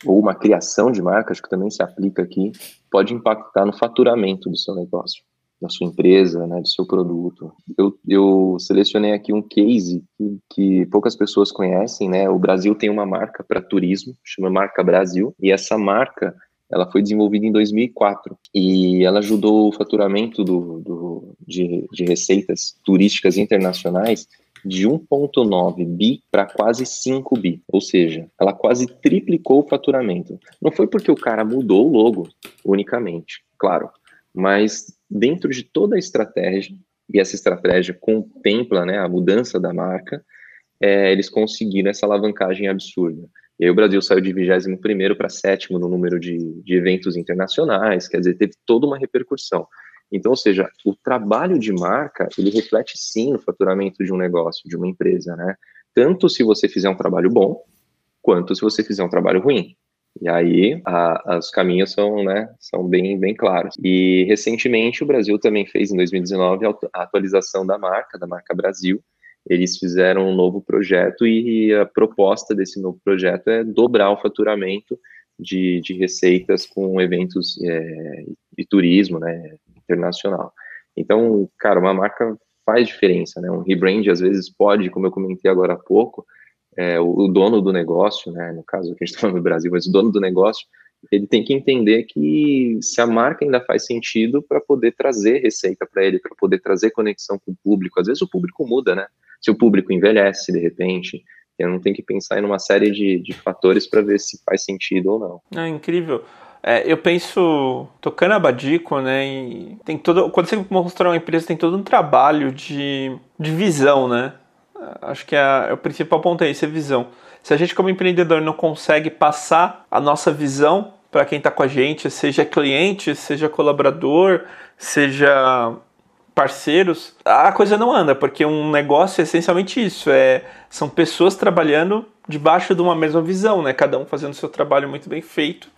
ou uma criação de marca, acho que também se aplica aqui, pode impactar no faturamento do seu negócio, da sua empresa, né, do seu produto. Eu, eu selecionei aqui um case que, que, poucas pessoas conhecem, né? O Brasil tem uma marca para turismo, chama Marca Brasil, e essa marca ela foi desenvolvida em 2004 e ela ajudou o faturamento do, do de, de receitas turísticas internacionais de 1,9 bi para quase 5 bi, ou seja, ela quase triplicou o faturamento. Não foi porque o cara mudou o logo unicamente, claro, mas dentro de toda a estratégia, e essa estratégia contempla né, a mudança da marca, é, eles conseguiram essa alavancagem absurda. E aí o Brasil saiu de 21 para sétimo no número de, de eventos internacionais, quer dizer, teve toda uma repercussão. Então, ou seja, o trabalho de marca, ele reflete sim no faturamento de um negócio, de uma empresa, né? Tanto se você fizer um trabalho bom, quanto se você fizer um trabalho ruim. E aí, a, os caminhos são, né, são bem, bem claros. E, recentemente, o Brasil também fez, em 2019, a atualização da marca, da marca Brasil. Eles fizeram um novo projeto e a proposta desse novo projeto é dobrar o faturamento de, de receitas com eventos é, e turismo, né, internacional. Então, cara, uma marca faz diferença, né? Um rebrand às vezes pode, como eu comentei agora há pouco, é, o, dono do negócio, né? No caso que a gente está falando do Brasil, mas o dono do negócio, ele tem que entender que se a marca ainda faz sentido para poder trazer receita para ele, para poder trazer conexão com o público. Às vezes o público muda, né? Se o público envelhece de repente, eu não tem que pensar em uma série de, de fatores para ver se faz sentido ou não. É incrível. É, eu penso, tocando a Badico, né, tem todo, quando você mostrar uma empresa, tem todo um trabalho de, de visão, né? Acho que é, é o principal ponto é esse, é visão. Se a gente como empreendedor não consegue passar a nossa visão para quem está com a gente, seja cliente, seja colaborador, seja parceiros, a coisa não anda, porque um negócio é essencialmente isso, é são pessoas trabalhando debaixo de uma mesma visão, né? Cada um fazendo seu trabalho muito bem feito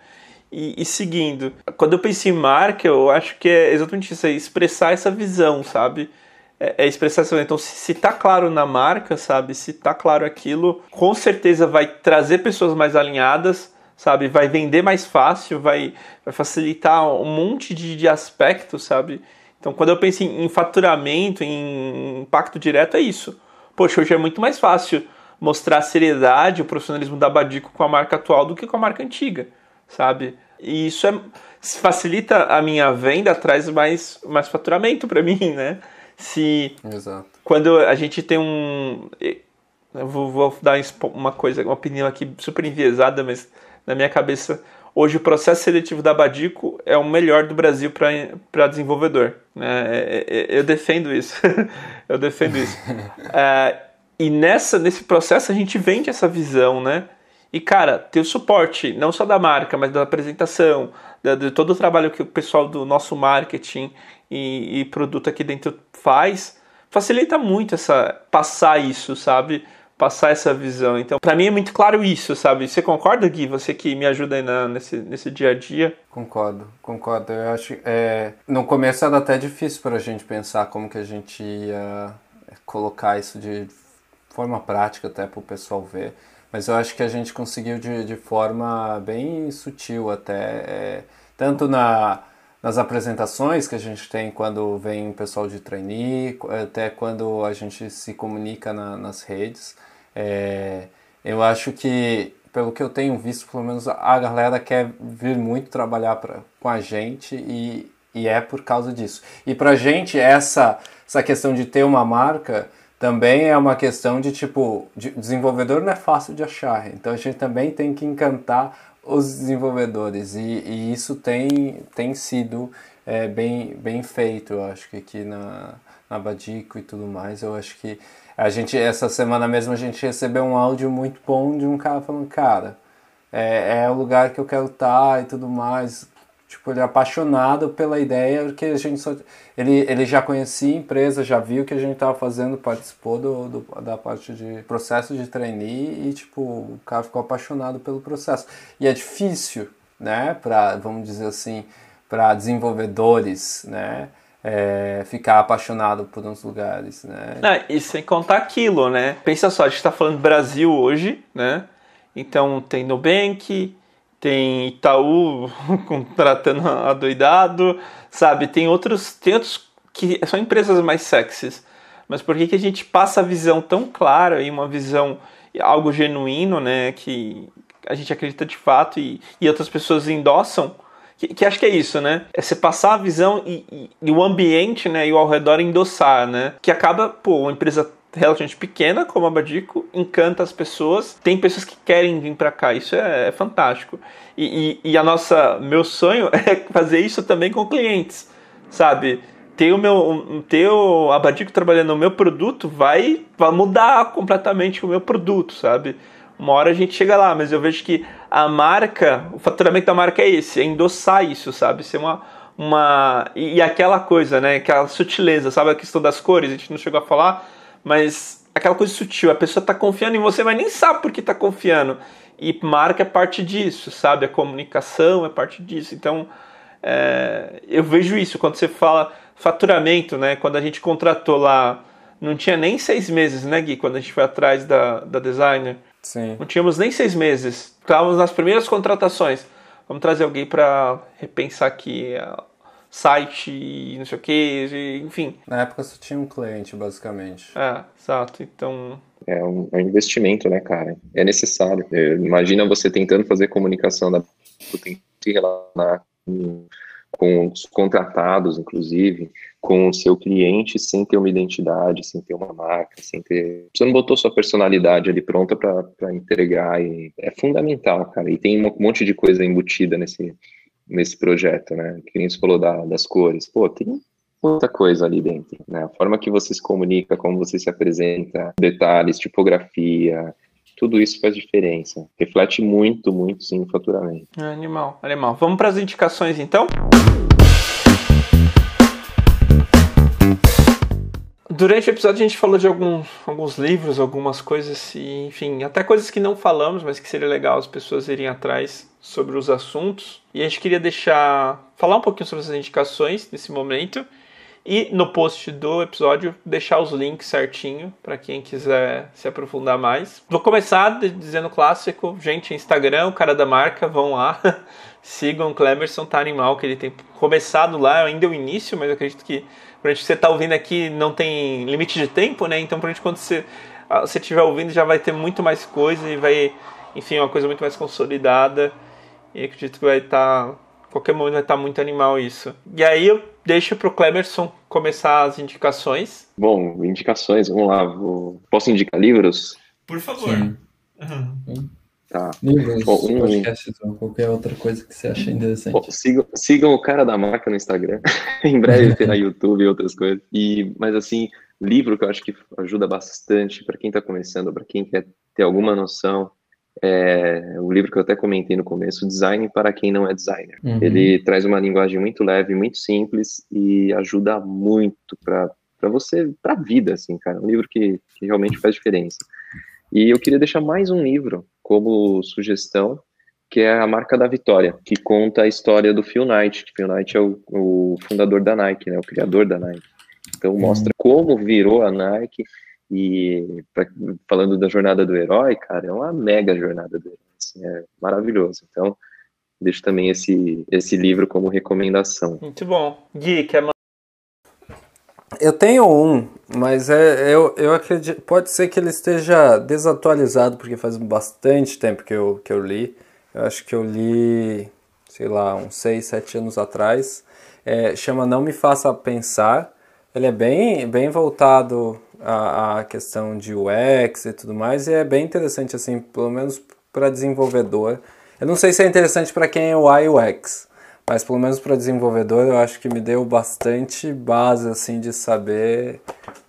e, e, seguindo. Quando eu penso em marca, eu acho que é exatamente isso, é expressar essa visão, sabe? É, é visão. Então, se, se tá claro na marca, sabe? Se tá claro aquilo, com certeza vai trazer pessoas mais alinhadas, sabe? Vai vender mais fácil, vai, vai facilitar um monte de, de aspectos, sabe? Então, quando eu penso em, em faturamento, em impacto direto, é isso. Poxa, hoje é muito mais fácil mostrar a seriedade, o profissionalismo da Badico com a marca atual do que com a marca antiga, sabe? E isso é, facilita a minha venda, traz mais, mais faturamento para mim, né? Se Exato. quando a gente tem um eu vou, vou dar uma coisa, uma opinião aqui super enviesada, mas na minha cabeça hoje o processo seletivo da Badico é o melhor do Brasil para desenvolvedor. Né? É, é, é, eu defendo isso. eu defendo isso. é, e nessa, nesse processo a gente vende essa visão, né? E, cara, ter o suporte, não só da marca, mas da apresentação, de, todo o trabalho que o pessoal do nosso marketing e, e, produto aqui dentro faz, facilita muito essa passar isso, sabe? Passar essa visão. Então, para mim é muito claro isso, sabe? Você concorda, Gui? Você que me ajuda aí na, nesse, nesse dia a dia. Concordo, concordo. Eu acho é, no começo era até difícil para a gente pensar como que a gente ia colocar isso de forma prática até para o pessoal ver. Mas eu acho que a gente conseguiu de, de forma bem sutil até, é, tanto na, nas apresentações que a gente tem quando vem o pessoal de trainee, até quando a gente se comunica na, nas redes. É, eu acho que, pelo que eu tenho visto, pelo menos a galera quer vir muito trabalhar pra, com a gente e, e é por causa disso. E pra gente, essa, essa questão de ter uma marca também é uma questão de tipo, de, desenvolvedor não é fácil de achar, então a gente também tem que encantar os desenvolvedores e, e isso tem, tem sido é, bem, bem feito, eu acho que aqui na, na Badico e tudo mais, eu acho que a gente, essa semana mesmo a gente recebeu um áudio muito bom de um cara falando, cara, é, é o lugar que eu quero estar e tudo mais, Tipo, ele é apaixonado pela ideia, porque a gente só, ele, ele já conhecia a empresa, já viu o que a gente estava fazendo, participou do, do, da parte de processo de trainee e, tipo, o cara ficou apaixonado pelo processo. E é difícil, né, para, vamos dizer assim, para desenvolvedores, né, é, ficar apaixonado por uns lugares, né. Não, e sem contar aquilo, né, pensa só, a gente está falando Brasil hoje, né, então tem Nubank, tem Itaú contratando adoidado, sabe? Tem outros, tem outros que são empresas mais sexys. Mas por que, que a gente passa a visão tão clara e uma visão, algo genuíno, né? Que a gente acredita de fato e, e outras pessoas endossam? Que, que acho que é isso, né? É você passar a visão e, e, e o ambiente, né? E o ao redor endossar, né? Que acaba, pô, uma empresa relativamente pequena, como a Badico, encanta as pessoas. Tem pessoas que querem vir para cá, isso é, é fantástico. E, e, e, a nossa, meu sonho é fazer isso também com clientes, sabe? Ter o meu, ter o Abadico trabalhando no meu produto vai, vai mudar completamente o meu produto, sabe? Uma hora a gente chega lá, mas eu vejo que a marca, o faturamento da marca é esse, é endossar isso, sabe? Ser uma, uma e aquela coisa, né? Aquela sutileza, sabe a questão das cores? A gente não chegou a falar, mas aquela coisa sutil, a pessoa está confiando em você, mas nem sabe por que está confiando. E marca é parte disso, sabe? A comunicação é parte disso. Então, é, eu vejo isso quando você fala faturamento, né? Quando a gente contratou lá, não tinha nem seis meses, né, Gui? Quando a gente foi atrás da, da designer. Sim. Não tínhamos nem seis meses. Estávamos nas primeiras contratações. Vamos trazer alguém para repensar aqui site, não sei o que, enfim. Na época só tinha um cliente, basicamente. É, exato. Então. É um, é um investimento, né, cara? É necessário. É, imagina você tentando fazer comunicação da tem que se relacionar com, com os contratados, inclusive, com o seu cliente sem ter uma identidade, sem ter uma marca, sem ter. Você não botou sua personalidade ali pronta para entregar. E é fundamental, cara. E tem um monte de coisa embutida nesse, nesse projeto, né? Que nem você falou da, das cores. Pô, tem muita coisa ali dentro, né? A forma que você se comunica, como você se apresenta, detalhes, tipografia, tudo isso faz diferença. Reflete muito, muito sim o faturamento. É, animal, animal. Vamos para as indicações então? Durante o episódio a gente falou de algum, alguns livros, algumas coisas, e, enfim, até coisas que não falamos, mas que seria legal as pessoas irem atrás sobre os assuntos. E a gente queria deixar, falar um pouquinho sobre essas indicações nesse momento. E no post do episódio deixar os links certinho para quem quiser se aprofundar mais. Vou começar dizendo clássico, gente, Instagram, o cara da marca, vão lá, sigam o Clemerson, tá animal que ele tem começado lá, ainda é o início, mas acredito que Pra gente você tá ouvindo aqui não tem limite de tempo, né? Então, pra gente, quando você ah, você estiver ouvindo, já vai ter muito mais coisa e vai, enfim, uma coisa muito mais consolidada. E acredito que vai estar, tá, qualquer momento vai estar tá muito animal isso. E aí eu deixo pro Clemerson começar as indicações. Bom, indicações, vamos lá. Vou... Posso indicar livros? Por favor. Uhum. Tá. Livros, Bom, um... podcasts ou qualquer outra coisa que você acha interessante. Bom, sigam, sigam o cara da marca no Instagram. em breve terá YouTube e outras coisas. E, mas assim, livro que eu acho que ajuda bastante para quem está começando, para quem quer ter alguma noção. É o livro que eu até comentei no começo, Design para quem não é designer. Uhum. Ele traz uma linguagem muito leve, muito simples e ajuda muito para você, para a vida, assim, cara. Um livro que, que realmente faz diferença. E eu queria deixar mais um livro como sugestão, que é a marca da vitória, que conta a história do Phil Knight. Phil Knight é o, o fundador da Nike, né, o criador da Nike. Então mostra uhum. como virou a Nike e pra, falando da jornada do herói, cara, é uma mega jornada do herói, assim, é maravilhoso. Então deixo também esse esse livro como recomendação. Muito bom. Gui, quer eu tenho um, mas é, eu, eu acredito. Pode ser que ele esteja desatualizado, porque faz bastante tempo que eu, que eu li. Eu acho que eu li, sei lá, uns 6, 7 anos atrás. É, chama Não Me Faça Pensar. Ele é bem, bem voltado à, à questão de UX e tudo mais, e é bem interessante, assim, pelo menos para desenvolvedor. Eu não sei se é interessante para quem é UI UX, mas pelo menos para desenvolvedor eu acho que me deu bastante base assim de saber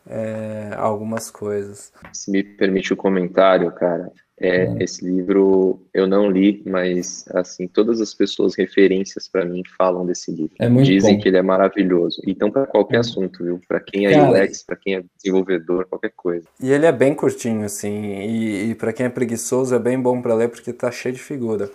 é, algumas coisas. Se me permite o um comentário, cara, é, hum. esse livro eu não li, mas assim todas as pessoas referências para mim falam desse livro. É Dizem bom. que ele é maravilhoso. Então para qualquer hum. assunto, viu? Para quem é cara, UX, para quem é desenvolvedor, qualquer coisa. E ele é bem curtinho assim, e, e para quem é preguiçoso é bem bom para ler porque tá cheio de figura.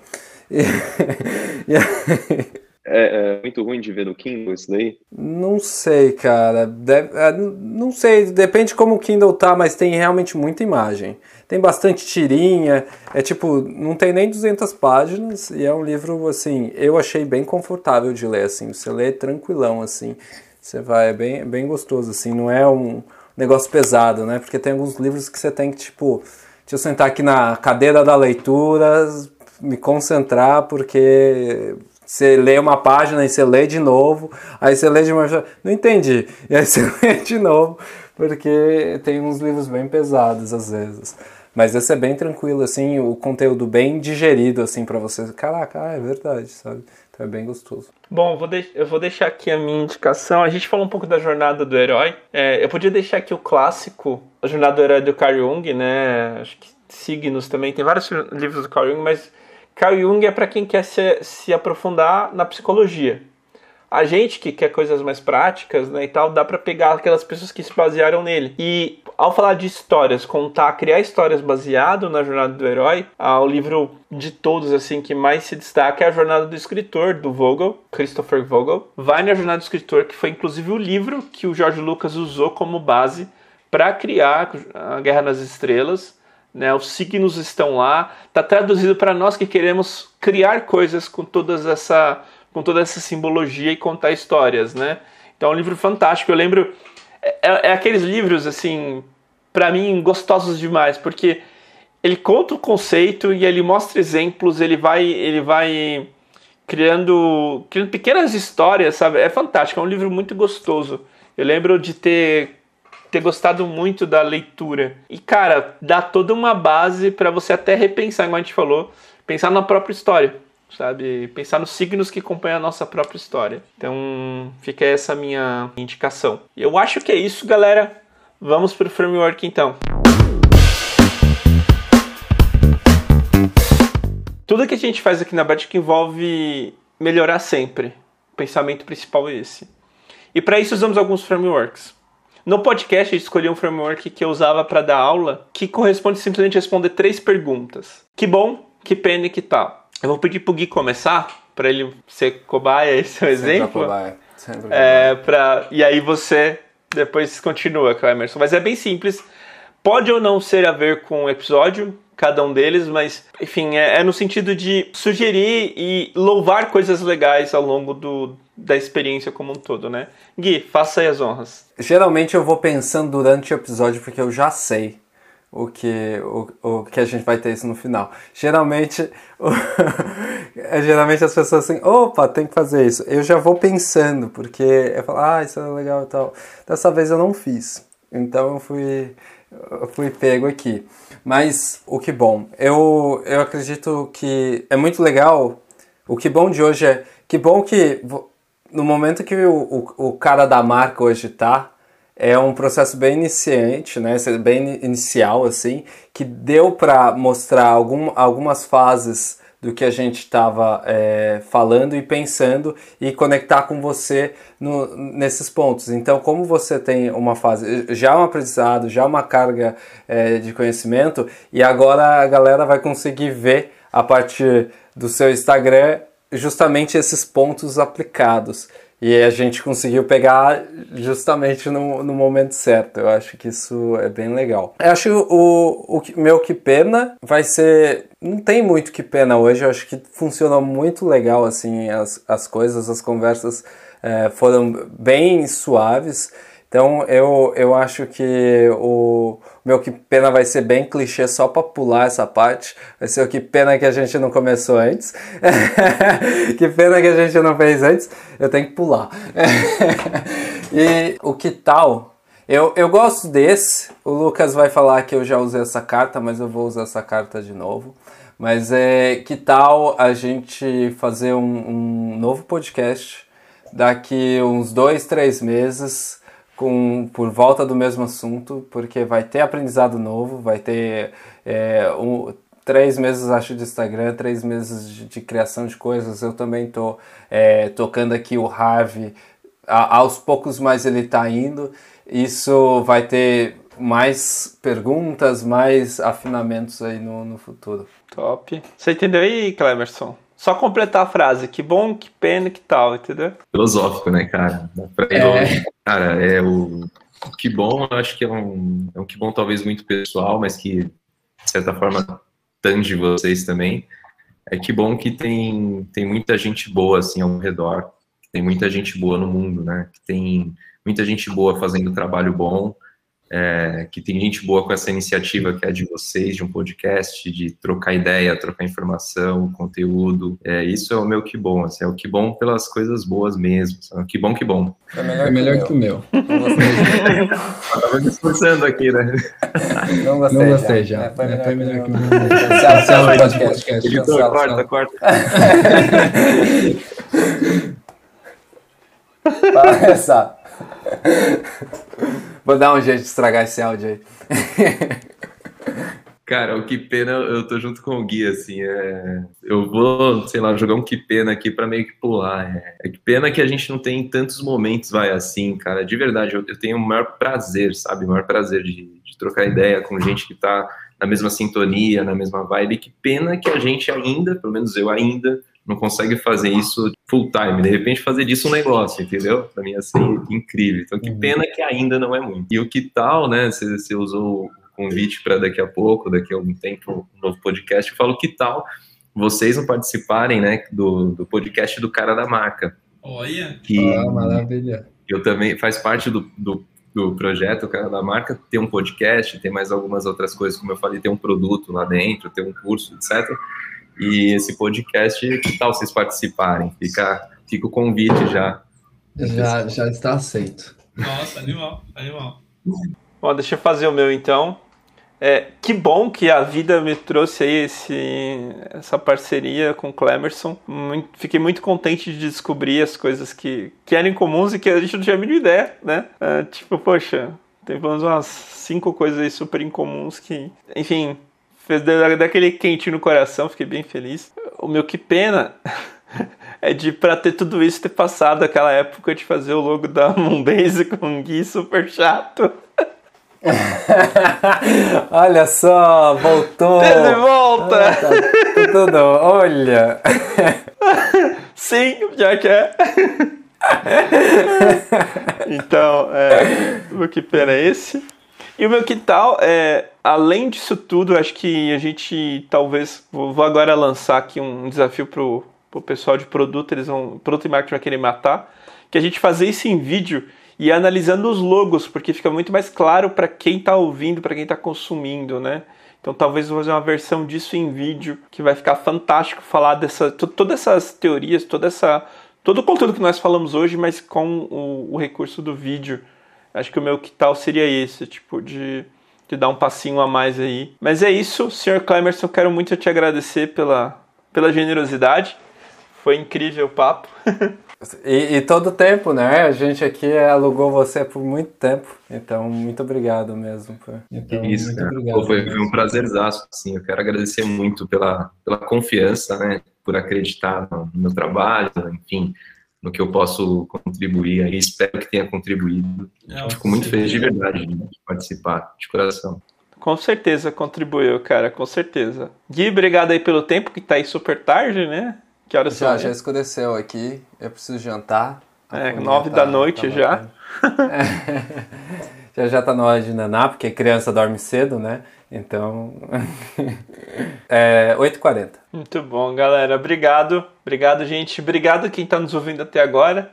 E, e é, é, muito ruim de ver no Kindle isso daí? Não sei, cara. Deve, é, não sei, depende como o Kindle tá, mas tem realmente muita imagem. Tem bastante tirinha, é tipo, não tem nem 200 páginas e é um livro, assim, eu achei bem confortável de ler, assim. Você lê tranquilão, assim. Você vai, é bem, bem gostoso, assim. Não é um negócio pesado, né? Porque tem alguns livros que você tem que, tipo, deixa eu sentar aqui na cadeira da leitura, me concentrar, porque você lê uma página e você lê de novo, aí você lê de uma. Não entendi. E aí você lê de novo, porque tem uns livros bem pesados às vezes. Mas esse é bem tranquilo, assim, o conteúdo bem digerido, assim, para você. Caraca, ah, é verdade, sabe? Então é bem gostoso. Bom, vou eu vou deixar aqui a minha indicação. A gente falou um pouco da jornada do herói. É, eu podia deixar aqui o clássico, a jornada do herói do Carl Jung, né? Acho que Signos também. Tem vários livros do Carl Jung, mas Carl Jung é para quem quer se, se aprofundar na psicologia. A gente que quer coisas mais práticas né, e tal, dá para pegar aquelas pessoas que se basearam nele. E ao falar de histórias, contar, criar histórias baseado na jornada do herói, ah, o livro de todos assim que mais se destaca é a jornada do escritor do Vogel, Christopher Vogel. Vai na jornada do escritor, que foi inclusive o livro que o George Lucas usou como base para criar a Guerra nas Estrelas né? Os signos estão lá. Está traduzido para nós que queremos criar coisas com todas essa com toda essa simbologia e contar histórias, né? Então é um livro fantástico. Eu lembro é, é, é aqueles livros assim para mim gostosos demais porque ele conta o conceito e ele mostra exemplos. Ele vai ele vai criando, criando pequenas histórias, sabe? É fantástico. É um livro muito gostoso. Eu lembro de ter ter gostado muito da leitura. E, cara, dá toda uma base para você até repensar, como a gente falou, pensar na própria história. sabe? Pensar nos signos que acompanham a nossa própria história. Então, fica essa minha indicação. Eu acho que é isso, galera. Vamos para o framework então. Tudo que a gente faz aqui na Batic envolve melhorar sempre. O pensamento principal é esse. E para isso usamos alguns frameworks. No podcast, eu escolhi um framework que eu usava para dar aula, que corresponde simplesmente a responder três perguntas. Que bom, que pena e que tal. Eu vou pedir pro Gui começar, para ele ser cobaia, esse é o exemplo. Cobaia. É, pra, e aí você depois continua, Emerson. Mas é bem simples. Pode ou não ser a ver com o episódio, cada um deles, mas enfim, é, é, no sentido de sugerir e louvar coisas legais ao longo do, da experiência como um todo, né? Gui, faça aí as honras. Geralmente eu vou pensando durante o episódio porque eu já sei o que, o, o que a gente vai ter isso no final. Geralmente, o, geralmente as pessoas assim, opa, tem que fazer isso. Eu já vou pensando, porque eu falo, ah, isso é legal e tal. Dessa vez eu não fiz. Então eu fui, eu fui pego aqui. Mas o que bom, eu, eu acredito que é muito legal. O que bom de hoje é que bom que no momento que o, o, o cara da marca hoje tá, é um processo bem iniciante, né? Bem inicial, assim, que deu para mostrar algum, algumas fases do que a gente estava é, falando e pensando e conectar com você no, nesses pontos. Então, como você tem uma fase, já um aprendizado, já uma carga é, de conhecimento, e agora a galera vai conseguir ver a partir do seu Instagram justamente esses pontos aplicados. E a gente conseguiu pegar justamente no, no momento certo. Eu acho que isso é bem legal. Eu acho o, o meu que pena vai ser. Não tem muito que pena hoje. Eu acho que funcionou muito legal assim as, as coisas, as conversas é, foram bem suaves. Então eu, eu acho que o meu que pena vai ser bem clichê só para pular essa parte. Vai ser o que pena que a gente não começou antes. que pena que a gente não fez antes. Eu tenho que pular. e o que tal? Eu, eu gosto desse. O Lucas vai falar que eu já usei essa carta, mas eu vou usar essa carta de novo. Mas é que tal a gente fazer um, um novo podcast daqui uns dois, três meses com, por volta do mesmo assunto, porque vai ter aprendizado novo, vai ter é, um, três meses, acho, de Instagram, três meses de, de criação de coisas. Eu também estou é, tocando aqui o Harvey, a, aos poucos mais ele está indo. Isso vai ter mais perguntas, mais afinamentos aí no, no futuro. Top. Você entendeu aí, Clemerson? Só completar a frase, que bom, que pena, que tal, entendeu? Filosófico, né, cara? É. Cara, é o que bom, eu acho que é um, é um que bom talvez muito pessoal, mas que, de certa forma, tange vocês também. É que bom que tem, tem muita gente boa, assim, ao redor. Tem muita gente boa no mundo, né? Que tem muita gente boa fazendo trabalho bom é, que tem gente boa com essa iniciativa que é de vocês, de um podcast, de trocar ideia, trocar informação, conteúdo. É, isso é o meu que bom, assim, é o que bom pelas coisas boas mesmo. Sabe? Que bom, que bom. É melhor, é melhor que, o meu. Estava me esforçando aqui, né? Não gostei, Não gostei já. já. É, foi, melhor, foi melhor que o meu. Cancela o podcast. Editor, corta, corta. Para essa. Vou dar um jeito de estragar esse áudio aí. Cara, o que pena, eu tô junto com o Gui, assim, é... eu vou, sei lá, jogar um que pena aqui para meio que pular. É... é que pena que a gente não tem tantos momentos, vai, assim, cara, de verdade, eu, eu tenho o maior prazer, sabe, o maior prazer de, de, trocar ideia com gente que tá na mesma sintonia, na mesma vibe, que pena que a gente ainda, pelo menos eu ainda, não consegue fazer isso full time, de repente fazer disso um negócio, entendeu? Para mim, assim, incrível. Então, que uhum. pena que ainda não é muito. E o que tal, né? Você, você usou o convite para daqui a pouco, daqui a algum tempo, um novo podcast. Eu falo, que tal vocês não participarem, né, do, do podcast do cara da marca? Olha! Que ah, maravilha! Eu também, faz parte do, do do projeto, cara da marca, tem um podcast, tem mais algumas outras coisas, como eu falei, tem um produto lá dentro, tem um curso, etc. E esse podcast, que tal vocês participarem? Fica, fica o convite já. Já, já está aceito. Nossa, animal, animal. Bom, deixa eu fazer o meu então. É, que bom que a vida me trouxe aí esse, essa parceria com o Clemerson. Muito, fiquei muito contente de descobrir as coisas que, que eram incomuns e que a gente não tinha a mínima ideia, né? É, tipo, poxa, tem pelo menos umas cinco coisas aí super incomuns que, enfim, fez daquele quentinho no coração, fiquei bem feliz. O meu que pena é de pra ter tudo isso ter passado aquela época de fazer o logo da Moonbase com um Gui super chato. olha só, voltou. De volta! Ah, tá tudo, olha. Sim, já que é. então, é, o que pena é esse. E o meu que tal é, além disso tudo, acho que a gente talvez vou agora lançar aqui um desafio pro, pro pessoal de produto, eles vão, produto e marketing vai querer matar, que a gente fazer isso em vídeo e analisando os logos, porque fica muito mais claro para quem está ouvindo, para quem está consumindo, né? Então talvez vou fazer uma versão disso em vídeo que vai ficar fantástico falar dessa todas essas teorias, toda essa todo o conteúdo que nós falamos hoje, mas com o, o recurso do vídeo. Acho que o meu que tal seria esse, tipo de de dar um passinho a mais aí. Mas é isso, Sr. Clemerson, quero muito te agradecer pela, pela generosidade. Foi incrível o papo. E, e todo o tempo, né? A gente aqui alugou você por muito tempo. Então, muito obrigado mesmo. Então, Isso, muito cara. Obrigado, foi, foi, um prazerzaço, sim. Eu quero agradecer muito pela, pela confiança, né? Por acreditar no meu trabalho, enfim, no que eu posso contribuir aí. Espero que tenha contribuído. É, Fico muito feliz de verdade de participar, de coração. Com certeza contribuiu, cara, com certeza. Gui, obrigado aí pelo tempo, que tá aí super tarde, né? Que horas já, são? Já escureceu aqui. Eu preciso jantar. É, nove tá, da noite tá já. já já tá na hora de nanar, porque criança dorme cedo, né? Então. é 8h40. Muito bom, galera. Obrigado. Obrigado, gente. Obrigado quem tá nos ouvindo até agora.